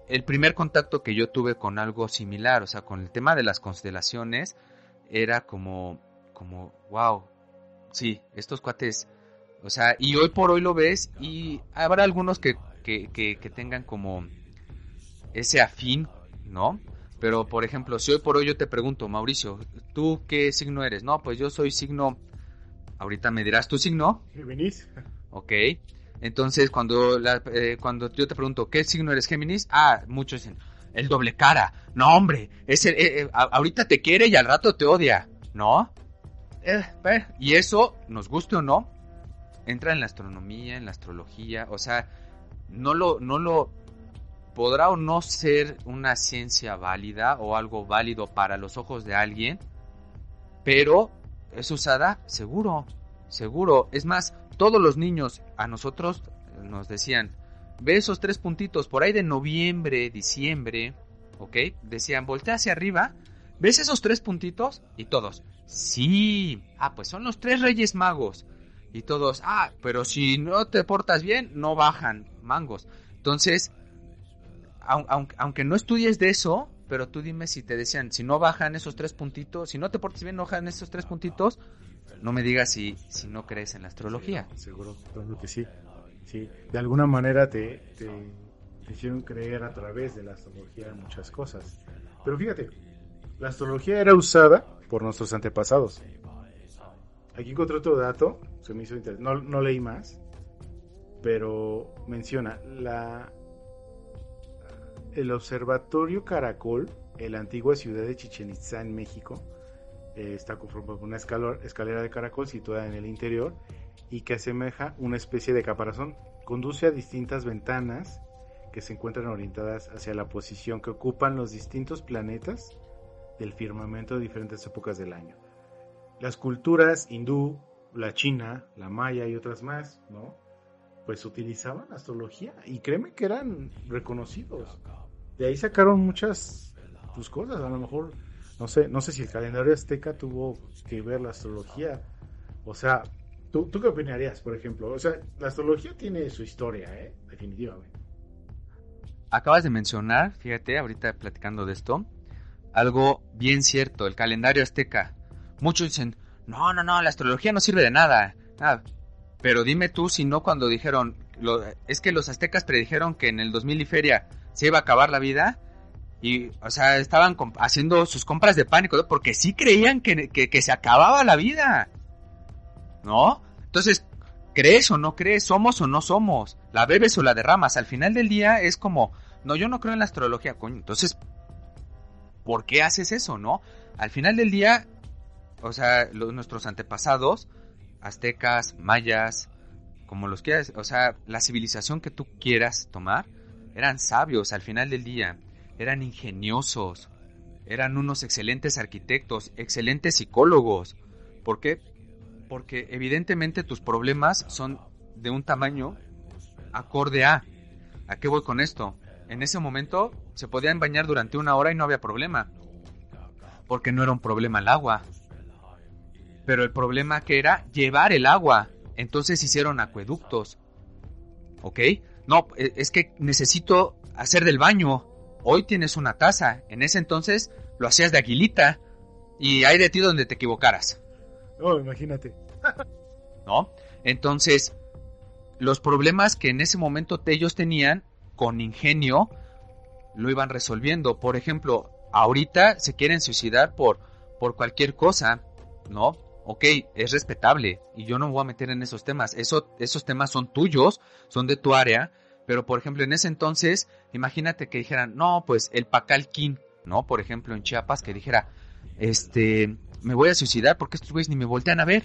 el primer contacto que yo tuve con algo similar, o sea, con el tema de las constelaciones, era como, como, wow, sí, estos cuates, o sea, y hoy por hoy lo ves y habrá algunos que, que, que, que tengan como ese afín, ¿no? Pero, por ejemplo, si hoy por hoy yo te pregunto, Mauricio, ¿tú qué signo eres? No, pues yo soy signo Ahorita me dirás tu signo. Géminis. Ok. Entonces, cuando, eh, cuando yo te pregunto, ¿qué signo eres Géminis? Ah, muchos dicen, el doble cara. No, hombre, es eh, eh, ahorita te quiere y al rato te odia. ¿No? y eso, nos guste o no, entra en la astronomía, en la astrología. O sea, no lo, no lo podrá o no ser una ciencia válida o algo válido para los ojos de alguien, pero es usada, seguro, seguro. Es más, todos los niños a nosotros nos decían, ve esos tres puntitos por ahí de noviembre, diciembre, ¿ok? Decían, voltea hacia arriba, ¿ves esos tres puntitos? Y todos, sí, ah, pues son los tres reyes magos. Y todos, ah, pero si no te portas bien, no bajan mangos. Entonces, aunque no estudies de eso, pero tú dime si te decían, si no bajan esos tres puntitos, si no te portas bien, no bajan esos tres puntitos, no me digas si, si no crees en la astrología. seguro, seguro que sí. sí. De alguna manera te, te, hicieron creer a través de la astrología muchas cosas. Pero fíjate, la astrología era usada por nuestros antepasados. Aquí encontré otro dato, se me hizo interesante, no, no leí más, pero menciona la el Observatorio Caracol, en la antigua ciudad de Chichen Itza en México, eh, está conformado por una escalera de caracol situada en el interior y que asemeja una especie de caparazón. Conduce a distintas ventanas que se encuentran orientadas hacia la posición que ocupan los distintos planetas del firmamento de diferentes épocas del año. Las culturas hindú, la china, la maya y otras más, ¿no? Pues utilizaban astrología y créeme que eran reconocidos de ahí sacaron muchas pues, cosas. A lo mejor, no sé, no sé si el calendario azteca tuvo que ver la astrología. O sea, ¿tú, ¿tú qué opinarías, por ejemplo? O sea, la astrología tiene su historia, ¿eh? Definitivamente. Acabas de mencionar, fíjate, ahorita platicando de esto, algo bien cierto, el calendario azteca. Muchos dicen, no, no, no, la astrología no sirve de nada. Pero dime tú si no cuando dijeron, lo, es que los aztecas predijeron que en el 2000 y feria se iba a acabar la vida. Y, o sea, estaban haciendo sus compras de pánico, porque sí creían que, se acababa la vida. ¿No? Entonces, ¿crees o no crees? ¿Somos o no somos? ¿La bebes o la derramas? Al final del día es como, no, yo no creo en la astrología, coño. Entonces, ¿por qué haces eso, no? Al final del día, o sea, nuestros antepasados, aztecas, mayas, como los quieras, o sea, la civilización que tú quieras tomar, eran sabios al final del día, eran ingeniosos, eran unos excelentes arquitectos, excelentes psicólogos. ¿Por qué? Porque evidentemente tus problemas son de un tamaño acorde a. ¿A qué voy con esto? En ese momento se podían bañar durante una hora y no había problema. Porque no era un problema el agua. Pero el problema que era llevar el agua. Entonces hicieron acueductos. ¿Ok? No, e, es que necesito hacer del baño. Hoy tienes una taza. En ese entonces lo hacías de aguilita. Y hay de ti donde te equivocaras. No, imagínate. ¿No? Entonces, los problemas que en ese momento ellos tenían, con ingenio, lo iban resolviendo. Por ejemplo, ahorita se quieren suicidar por, por cualquier cosa, ¿no? Ok, es respetable y yo no me voy a meter en esos temas. Eso, esos temas son tuyos, son de tu área, pero por ejemplo en ese entonces, imagínate que dijeran, no, pues el Pacalquín, ¿no? Por ejemplo en Chiapas, que dijera, este, me voy a suicidar porque estos güeyes ni me voltean a ver.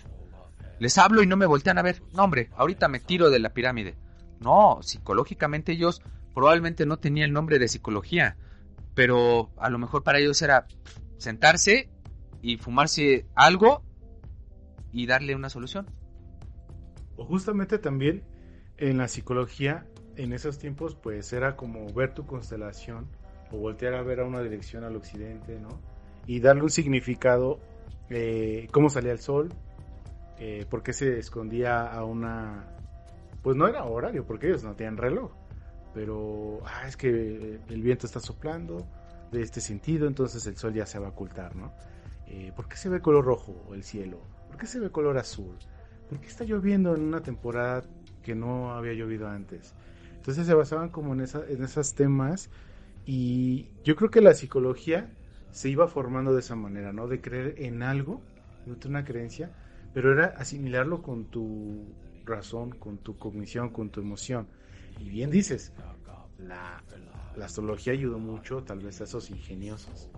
Les hablo y no me voltean a ver. No, hombre, ahorita me tiro de la pirámide. No, psicológicamente ellos probablemente no tenían el nombre de psicología, pero a lo mejor para ellos era sentarse y fumarse algo y darle una solución. O justamente también en la psicología, en esos tiempos, pues era como ver tu constelación o voltear a ver a una dirección al occidente, ¿no? Y darle un significado, eh, cómo salía el sol, eh, por qué se escondía a una... Pues no era horario, porque ellos no tenían reloj, pero ah, es que el viento está soplando de este sentido, entonces el sol ya se va a ocultar, ¿no? Eh, ¿Por qué se ve color rojo el cielo? ¿Por qué se ve color azul? ¿Por qué está lloviendo en una temporada que no había llovido antes? Entonces se basaban como en, esa, en esos temas y yo creo que la psicología se iba formando de esa manera, ¿no? De creer en algo, no una creencia, pero era asimilarlo con tu razón, con tu cognición, con tu emoción. Y bien dices, la, astrología ayudó mucho tal vez a esos ingeniosos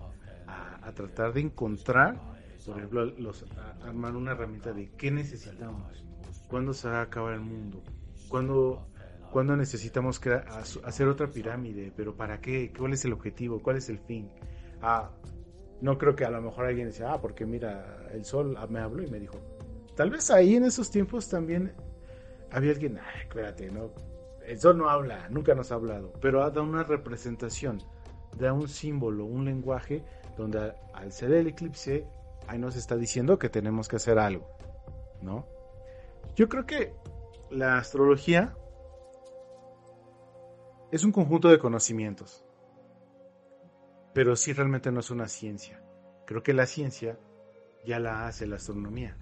a, tratar de encontrar, por ejemplo, los, armar una herramienta de qué necesitamos, cuándo se va a acabar el mundo, cuándo, cuándo necesitamos hacer otra pirámide, pero ¿para qué? ¿Cuál es el objetivo? ¿Cuál es el fin? Ah, no creo que a lo mejor alguien dice, ah, porque mira, el sol me habló y me dijo. Tal vez ahí en esos tiempos también había alguien, ay, espérate, no, el sol no habla, nunca nos ha hablado, pero da una representación, da un símbolo, un lenguaje donde al ser el eclipse, ahí nos está diciendo que tenemos que hacer algo, ¿no? Yo creo que la astrología es un conjunto de conocimientos pero sí realmente no es una ciencia. Creo que la ciencia ya la hace la astronomía,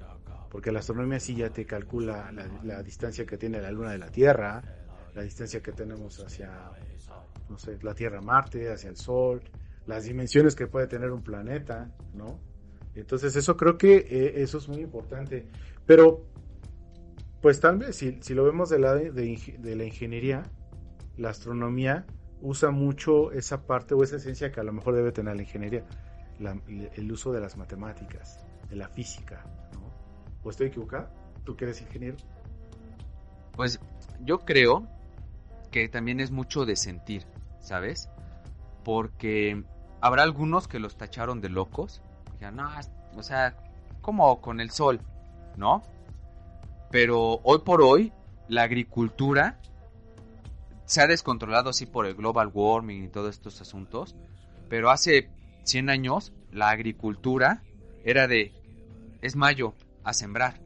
porque la astronomía sí ya te calcula la, distancia que tiene la Luna de la Tierra, la distancia que tenemos hacia, no sé, la Tierra Marte, hacia el Sol, las dimensiones que puede tener un planeta, ¿no? Entonces eso creo que eh, eso es muy importante. Pero, pues tal vez si, si lo vemos del lado de, la ingeniería, la astronomía usa mucho esa parte o esa esencia que a lo mejor debe tener la ingeniería, el uso de las matemáticas, de la física, ¿no? ¿O estoy equivocado? ¿Tú que eres ingeniero? Pues yo creo que también es mucho de sentir, ¿sabes? Porque habrá algunos que los tacharon de locos, no, o sea, como con el sol, ¿no? Pero hoy por hoy la agricultura se ha descontrolado así por el global warming y todos estos asuntos, pero hace 100 años la agricultura era de, es mayo, a sembrar,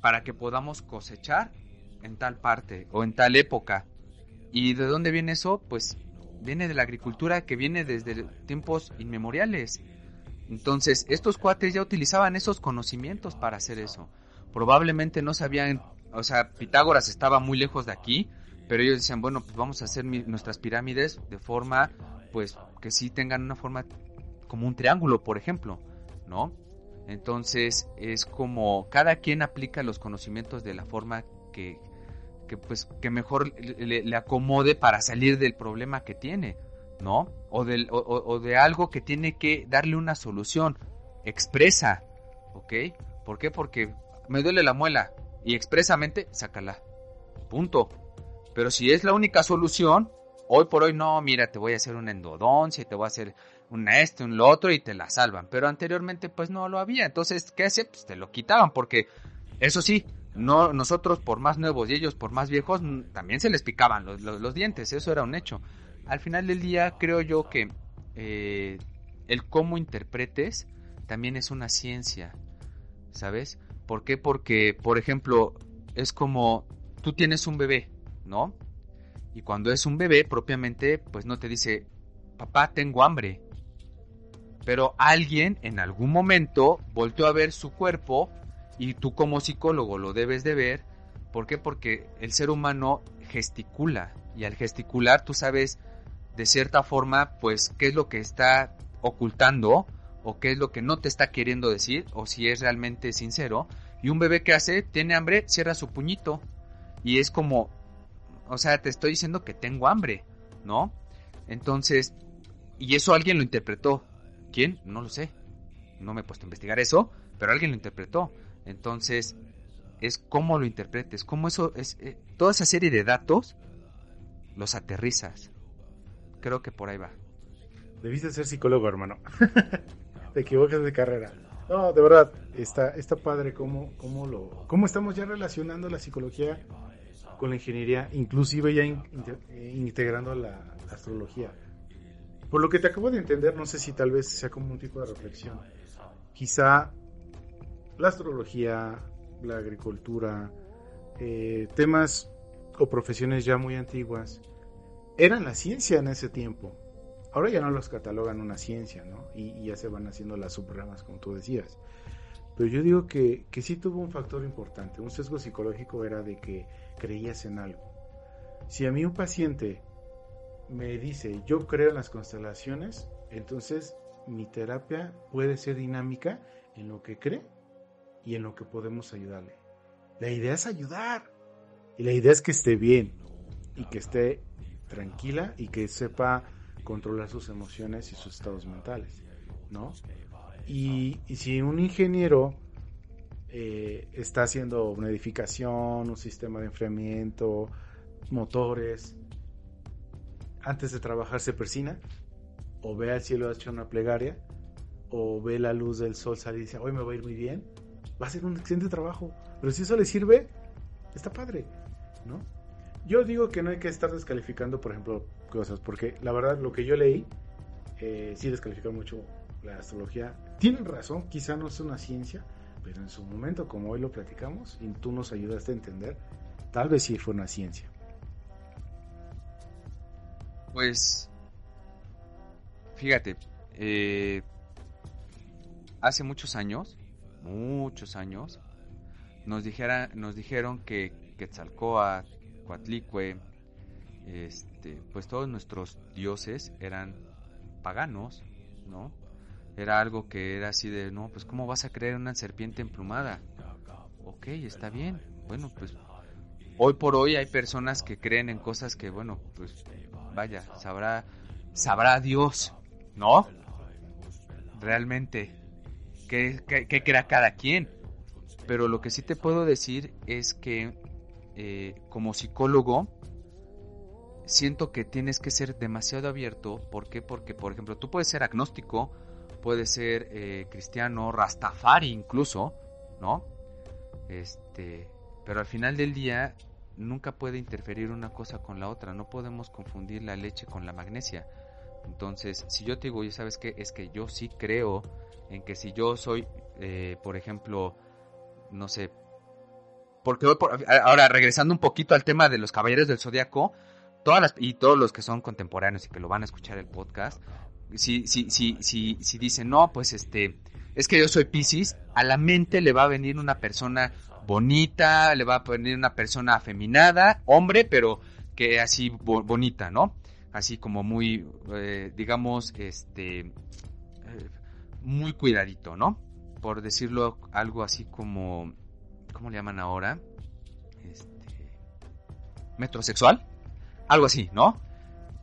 para que podamos cosechar en tal parte o en tal época. ¿Y de dónde viene eso? Pues viene de la agricultura que viene desde tiempos inmemoriales. Entonces, estos cuates ya utilizaban esos conocimientos para hacer eso. Probablemente no sabían o sea, Pitágoras estaba muy lejos de aquí, pero ellos decían, bueno, pues vamos a hacer nuestras pirámides de forma, pues, que sí tengan una forma como un triángulo, por ejemplo, ¿no? Entonces es como cada quien aplica los conocimientos de la forma que, que pues, que mejor le, acomode para salir del problema que tiene, ¿no? O, del, o de algo que tiene que darle una solución expresa, ¿ok? ¿Por qué? Porque me duele la muela, y expresamente sácala. Punto. Pero si es la única solución, hoy por hoy no, mira, te voy a hacer una endodoncia, te voy a hacer una este, un lo otro y te la salvan. Pero anteriormente pues no lo había. Entonces, ¿qué hace? Pues te lo quitaban porque eso sí, no, nosotros por más nuevos y ellos por más viejos también se les picaban los, los, dientes, eso era un hecho. Al final del día creo yo que eh, el cómo interpretes también es una ciencia, ¿sabes? ¿Por qué? Porque, por ejemplo, es como tú tienes un bebé, ¿no? Y cuando es un bebé, propiamente, pues no te dice, papá, tengo hambre. Pero alguien en algún momento volteó a ver su cuerpo y tú como psicólogo lo debes de ver. ¿Por qué? Porque el ser humano gesticula y al gesticular tú sabes de cierta forma pues qué es lo que está ocultando o qué es lo que no te está queriendo decir o si es realmente sincero. Y un bebé que hace, tiene hambre, cierra su puñito. Y es como, o sea, te estoy diciendo que tengo hambre, ¿no? Entonces, y eso alguien lo interpretó. ¿Quién? No lo sé. No me he puesto a investigar eso, pero alguien lo interpretó. Entonces, es cómo lo interpretes, cómo eso es, eh, toda esa serie de datos los aterrizas. Creo que por ahí va. Debiste ser psicólogo, hermano. te equivocas de carrera. No, de verdad, está, está padre cómo, cómo, lo, cómo estamos ya relacionando la psicología con la ingeniería, inclusive ya eh, integrando la, astrología. Por lo que te acabo de entender, no sé si tal vez sea como un tipo de reflexión. Quizá la astrología, la agricultura, eh, temas o profesiones ya muy antiguas, eran la ciencia en ese tiempo. Ahora ya no los catalogan una ciencia, ¿no? Y, ya se van haciendo las subramas, como tú decías. Pero yo digo que, que sí tuvo un factor importante. Un sesgo psicológico era de que creías en algo. Si a mí un paciente me dice, yo creo en las constelaciones, entonces mi terapia puede ser dinámica en lo que cree y en lo que podemos ayudarle. La idea es ayudar. Y la idea es que esté bien y que esté tranquila y que sepa controlar sus emociones y sus estados mentales, ¿no? Y, si un ingeniero eh, está haciendo una edificación, un sistema de enfriamiento, motores, antes de trabajar se persina, o ve al cielo hecho una plegaria, o ve la luz del sol salir y dice, hoy me va a ir muy bien, va a ser un excelente trabajo. Pero si eso le sirve, está padre, ¿no? Yo digo que no hay que estar descalificando, por ejemplo, cosas, porque la verdad lo que yo leí, eh, sí descalifica mucho la astrología. Tienen razón, quizá no es una ciencia, pero en su momento, como hoy lo platicamos, y tú nos ayudaste a entender, tal vez sí fue una ciencia. Pues, fíjate, eh, hace muchos años, muchos años, nos, dijera, nos dijeron que Quetzalcoatl, Coatlicue, este, pues todos nuestros dioses eran paganos, ¿no? Era algo que era así de, no, pues ¿cómo vas a creer una serpiente emplumada? Ok, está bien. Bueno, pues hoy por hoy hay personas que creen en cosas que, bueno, pues vaya, sabrá, sabrá Dios, ¿no? Realmente, ¿qué, crea cada quien? Pero lo que sí te puedo decir es que eh, como psicólogo, siento que tienes que ser demasiado abierto. ¿Por qué? Porque, por ejemplo, tú puedes ser agnóstico, puedes ser eh, cristiano, rastafari incluso, ¿no? Este, pero al final del día nunca puede interferir una cosa con la otra. No podemos confundir la leche con la magnesia. Entonces, si yo te digo, ya sabes que es que yo sí creo en que si yo soy, eh, por ejemplo, no sé, porque ahora regresando un poquito al tema de los caballeros del zodiaco, todas las, y todos los que son contemporáneos y que lo van a escuchar el podcast, si, si, si, si, si dicen, no, pues este, es que yo soy Pisces, a la mente le va a venir una persona bonita, le va a venir una persona afeminada, hombre, pero que así bonita, ¿no? Así como muy, eh, digamos, este, eh, muy cuidadito, ¿no? Por decirlo algo así como, ¿cómo le llaman ahora? Este, metrosexual, algo así, ¿no?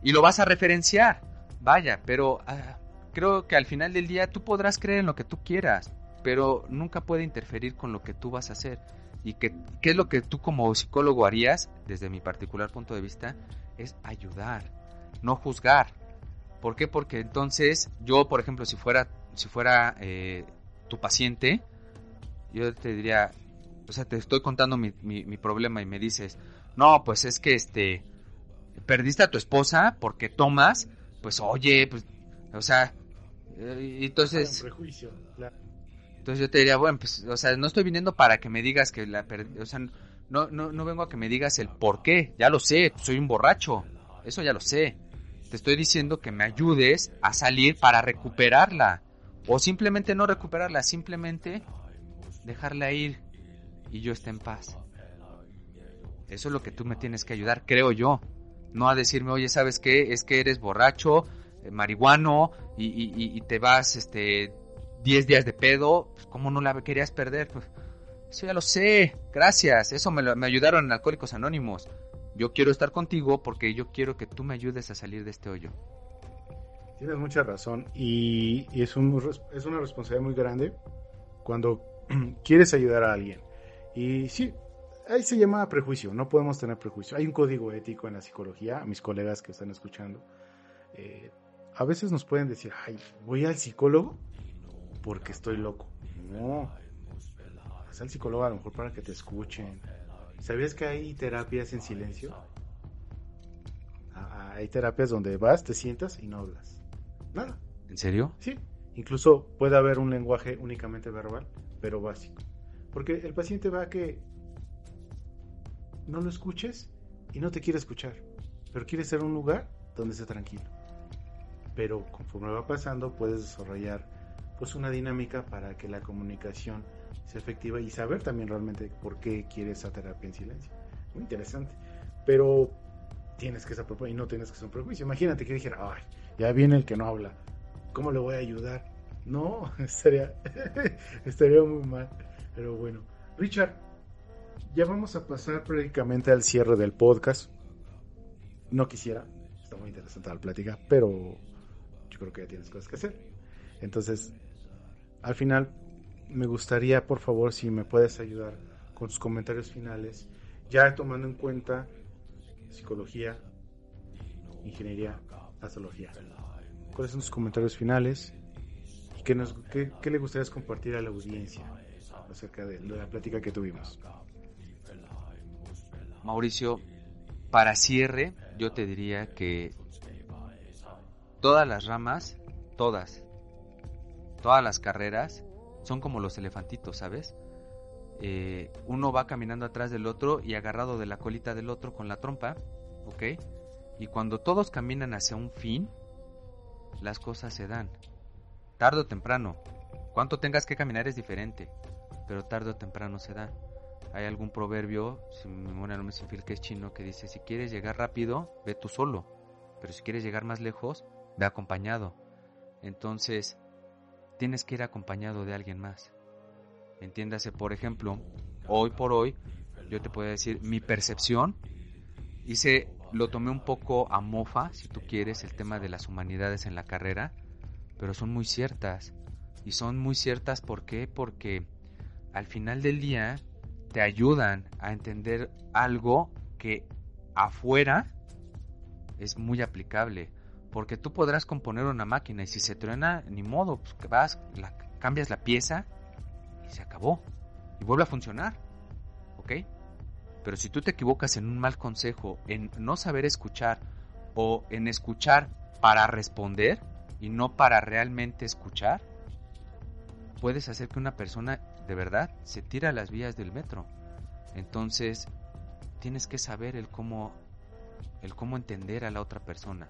Y lo vas a referenciar, vaya, pero ah, creo que al final del día tú podrás creer en lo que tú quieras, pero nunca puede interferir con lo que tú vas a hacer. Y que, qué es lo que tú como psicólogo harías, desde mi particular punto de vista, es ayudar, no juzgar. ¿Por qué? Porque entonces yo, por ejemplo, si fuera, si fuera eh, tu paciente, yo te diría, o sea, te estoy contando mi, mi, problema y me dices, no, pues es que este, perdiste a tu esposa porque tomas, pues oye, pues, o sea, eh, entonces... prejuicio, Entonces yo te diría, bueno, pues, o sea, no estoy viniendo para que me digas que la o sea, no, no, no vengo a que me digas el por qué, ya lo sé, soy un borracho, eso ya lo sé. Te estoy diciendo que me ayudes a salir para recuperarla. O simplemente no recuperarla, simplemente dejarla ir y yo esté en paz. Eso es lo que tú me tienes que ayudar, creo yo. No a decirme, oye, ¿sabes qué? Es que eres borracho, eh, marihuano y, te vas este 10 días de pedo. Pues, ¿Cómo no la querías perder? Pues, eso ya lo sé, gracias. Eso me, me ayudaron en Alcohólicos Anónimos. Yo quiero estar contigo porque yo quiero que tú me ayudes a salir de este hoyo. Tienes mucha razón y, es, un, una responsabilidad muy grande cuando quieres ayudar a alguien. Y sí, ahí se llama prejuicio, no podemos tener prejuicio. Hay un código ético en la psicología, mis colegas que están escuchando, eh, a veces nos pueden decir, ay, voy al psicólogo porque estoy loco. No, vas al psicólogo a lo mejor para que te escuchen. ¿Sabías que hay terapias en silencio? Ah, hay terapias donde vas, te sientas y no hablas. Nada. ¿En serio? Sí. Incluso puede haber un lenguaje únicamente verbal, pero básico. Porque el paciente va a que no lo escuches y no te quiere escuchar, pero quiere ser un lugar donde esté tranquilo. Pero conforme va pasando puedes desarrollar pues una dinámica para que la comunicación sea efectiva y saber también realmente por qué quieres esa terapia en silencio. Muy interesante. Pero tienes que ser y no tienes que ser un prejuicio. Imagínate que dijera, ay, ya viene el que no habla. ¿Cómo le voy a ayudar? No, estaría, estaría muy mal. Pero bueno, Richard, ya vamos a pasar prácticamente al cierre del podcast. No quisiera, está muy interesante la plática, pero yo creo que ya tienes cosas que hacer. Entonces, al final, me gustaría, por favor, si me puedes ayudar con sus comentarios finales, ya tomando en cuenta psicología, ingeniería, astrología. ¿Cuáles son sus comentarios finales? ¿Y qué, nos, le gustaría compartir a la audiencia acerca de la plática que tuvimos? Mauricio, para cierre, yo te diría que todas las ramas, todas, todas las carreras son como los elefantitos, ¿sabes? Eh, uno va caminando atrás del otro y agarrado de la colita del otro con la trompa, ¿ok? Y cuando todos caminan hacia un fin, las cosas se dan. Tardo o temprano. Cuánto tengas que caminar es diferente, pero tarde o temprano se da. Hay algún proverbio, si mi memoria no me es infiel, que es chino, que dice, si quieres llegar rápido, ve tú solo, pero si quieres llegar más lejos, ve acompañado. Entonces, tienes que ir acompañado de alguien más. Entiéndase, por ejemplo, hoy por hoy, yo te puedo decir, mi percepción, hice, lo tomé un poco a mofa, si tú quieres, el tema de las humanidades en la carrera, pero son muy ciertas. Y son muy ciertas, ¿por qué? Porque al final del día te ayudan a entender algo que afuera es muy aplicable. Porque tú podrás componer una máquina y si se truena, ni modo, pues que vas, la, cambias la pieza y se acabó. Y vuelve a funcionar. ¿Ok? Pero si tú te equivocas en un mal consejo, en no saber escuchar o en escuchar para responder y no para realmente escuchar, puedes hacer que una persona de verdad se tire a las vías del metro. Entonces, tienes que saber el cómo el cómo entender a la otra persona.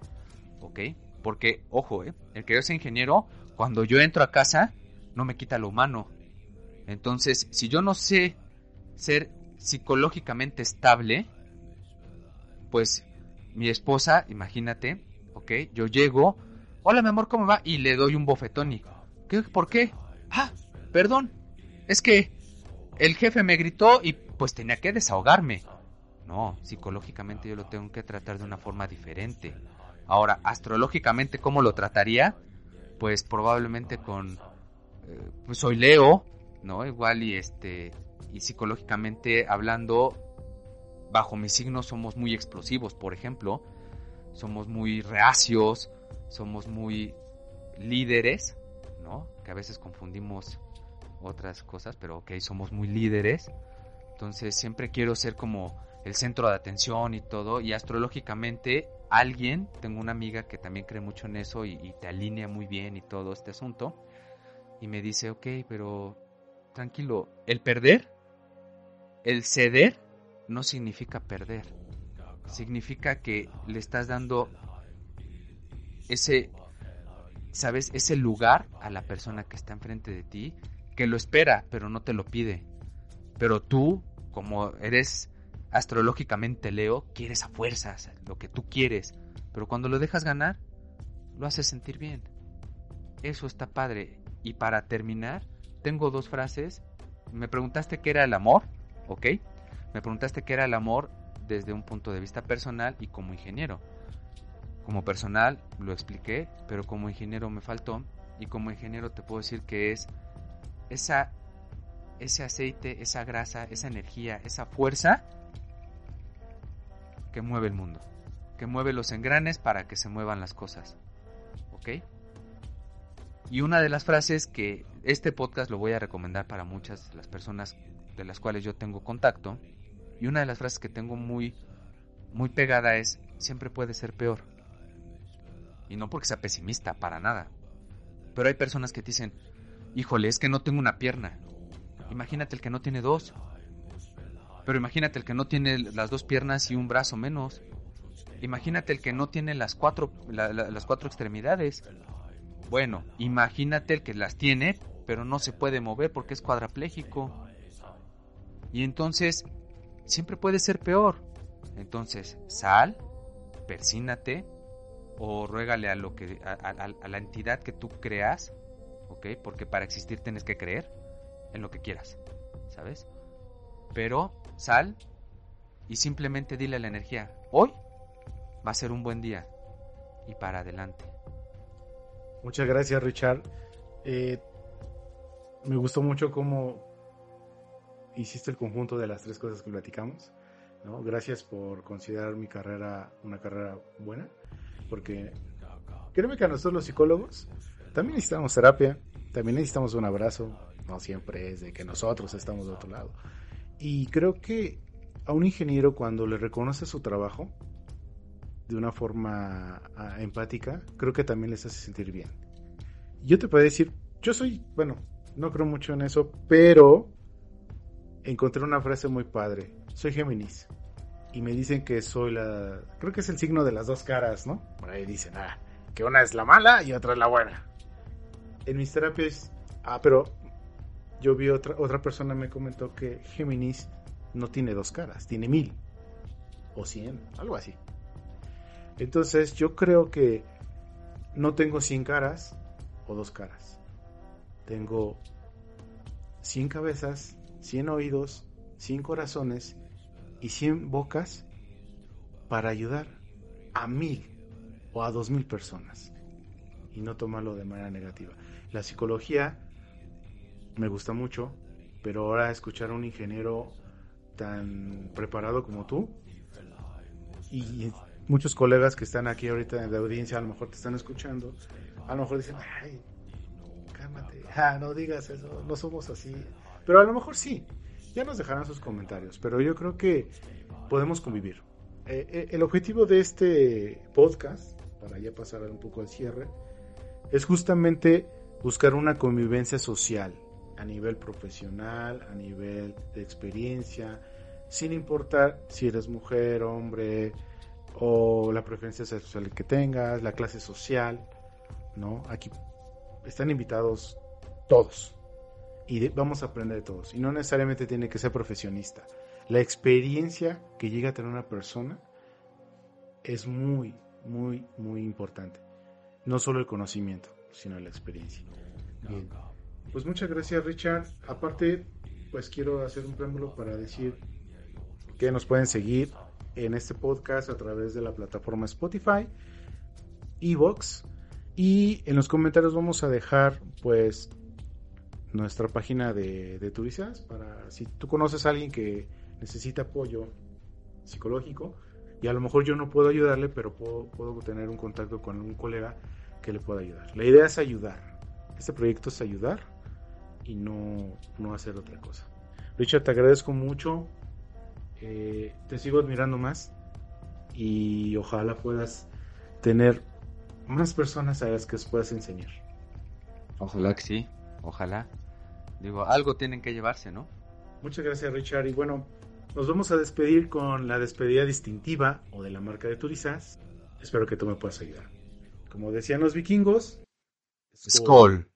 ¿Ok? Porque, ojo, ¿eh? el que yo sea ingeniero, cuando yo entro a casa, no me quita lo humano. Entonces, si yo no sé ser psicológicamente estable, pues mi esposa, imagínate, ¿ok? Yo llego, hola mi amor, ¿cómo va? Y le doy un bofetón y, ¿qué? ¿Por qué? Ah, perdón, es que el jefe me gritó y pues tenía que desahogarme. No, psicológicamente yo lo tengo que tratar de una forma diferente. Ahora, astrológicamente, ¿cómo lo trataría? Pues probablemente con... Eh, pues soy Leo, ¿no? Igual y este... Y psicológicamente hablando, bajo mi signo somos muy explosivos, por ejemplo. Somos muy reacios, somos muy líderes, ¿no? Que a veces confundimos otras cosas, pero ok, somos muy líderes. Entonces siempre quiero ser como el centro de atención y todo. Y astrológicamente alguien, tengo una amiga que también cree mucho en eso y, te alinea muy bien y todo este asunto. Y me dice, ok, pero tranquilo, el perder, el ceder, no significa perder. Significa que le estás dando ese, ¿sabes? Ese lugar a la persona que está enfrente de ti, que lo espera, pero no te lo pide. Pero tú, como eres astrológicamente Leo, quieres a fuerzas lo que tú quieres, pero cuando lo dejas ganar, lo haces sentir bien. Eso está padre. Y para terminar, tengo dos frases. Me preguntaste qué era el amor, ¿ok? Me preguntaste qué era el amor desde un punto de vista personal y como ingeniero. Como personal lo expliqué, pero como ingeniero me faltó. Y como ingeniero te puedo decir que es esa, ese aceite, esa grasa, esa energía, esa fuerza que mueve el mundo, que mueve los engranes para que se muevan las cosas. ¿Ok? Y una de las frases que este podcast lo voy a recomendar para muchas de las personas de las cuales yo tengo contacto, y una de las frases que tengo muy, muy pegada es, siempre puede ser peor. Y no porque sea pesimista, para nada. Pero hay personas que dicen, híjole, es que no tengo una pierna. Imagínate el que no tiene dos. Pero imagínate el que no tiene las dos piernas y un brazo menos. Imagínate el que no tiene las cuatro, las cuatro extremidades. Bueno, imagínate el que las tiene, pero no se puede mover porque es cuadraplégico. Y entonces, siempre puede ser peor. Entonces, sal, persínate, o ruégale a, lo que, a, la entidad que tú creas, ¿ok? Porque para existir tienes que creer en lo que quieras, ¿sabes? Pero sal y simplemente dile a la energía, hoy va a ser un buen día y para adelante. Muchas gracias Richard. Eh, me gustó mucho cómo hiciste el conjunto de las tres cosas que platicamos. Gracias por considerar mi carrera una carrera buena, porque créeme que a nosotros los psicólogos también necesitamos terapia, también necesitamos un abrazo, no siempre es de que nosotros estamos de otro lado. Y creo que a un ingeniero cuando le reconoce su trabajo de una forma ah, empática, creo que también les hace sentir bien. Yo te puedo decir, yo soy, bueno, no creo mucho en eso, pero encontré una frase muy padre. Soy Géminis. Y me dicen que soy la... Creo que es el signo de las dos caras, ¿no? Por ahí dicen, ah, que una es la mala y otra es la buena. En mis terapias... Ah, pero yo vi otra, otra persona me comentó que Géminis no tiene dos caras, tiene mil. O cien, algo así. Entonces yo creo que no tengo cien caras o dos caras. Tengo cien cabezas 100 oídos, 100 corazones y 100 bocas para ayudar a mil o a dos mil personas y no tomarlo de manera negativa. La psicología me gusta mucho, pero ahora escuchar a un ingeniero tan preparado como tú y muchos colegas que están aquí ahorita en la audiencia a lo mejor te están escuchando, a lo mejor dicen, ay, cálmate, ah, no digas eso, no somos así. Pero a lo mejor sí. Ya nos dejarán sus comentarios. Pero yo creo que podemos convivir. Eh, eh, el objetivo de este podcast, para ya pasar un poco al cierre, es justamente buscar una convivencia social a nivel profesional, a nivel de experiencia, sin importar si eres mujer, hombre o la preferencia sexual que tengas, la clase social, ¿no? Aquí están invitados todos, y vamos a aprender de todos. Y no necesariamente tiene que ser profesionista. La experiencia que llega a tener una persona es muy, muy, muy importante. No solo el conocimiento, sino la experiencia. Bien. Pues muchas gracias Richard. Aparte, pues quiero hacer un preámbulo para decir que nos pueden seguir en este podcast a través de la plataforma Spotify, Evox y en los comentarios vamos a dejar pues nuestra página de, de para si tú conoces a alguien que necesita apoyo psicológico y a lo mejor yo no puedo ayudarle, pero puedo, puedo tener un contacto con un colega que le pueda ayudar. La idea es ayudar. Este proyecto es ayudar y no, no hacer otra cosa. Richard, te agradezco mucho. Eh, te sigo admirando más y ojalá puedas tener más personas a las que puedas enseñar. Ojalá que sí, ojalá. Digo, algo tienen que llevarse, ¿no? Muchas gracias, Richard. Y bueno, nos vamos a despedir con la despedida distintiva o de la marca de Turizas. Espero que tú me puedas ayudar. Como decían los vikingos, Skoll.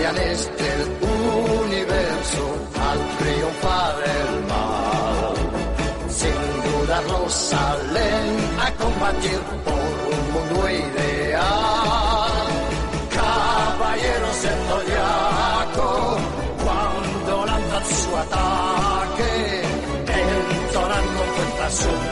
Guardianes del universo al triunfar el mal, sin dudarlo salen a combatir por un mundo ideal. su ataque, entonando cuenta su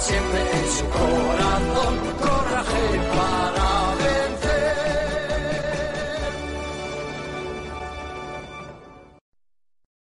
siempre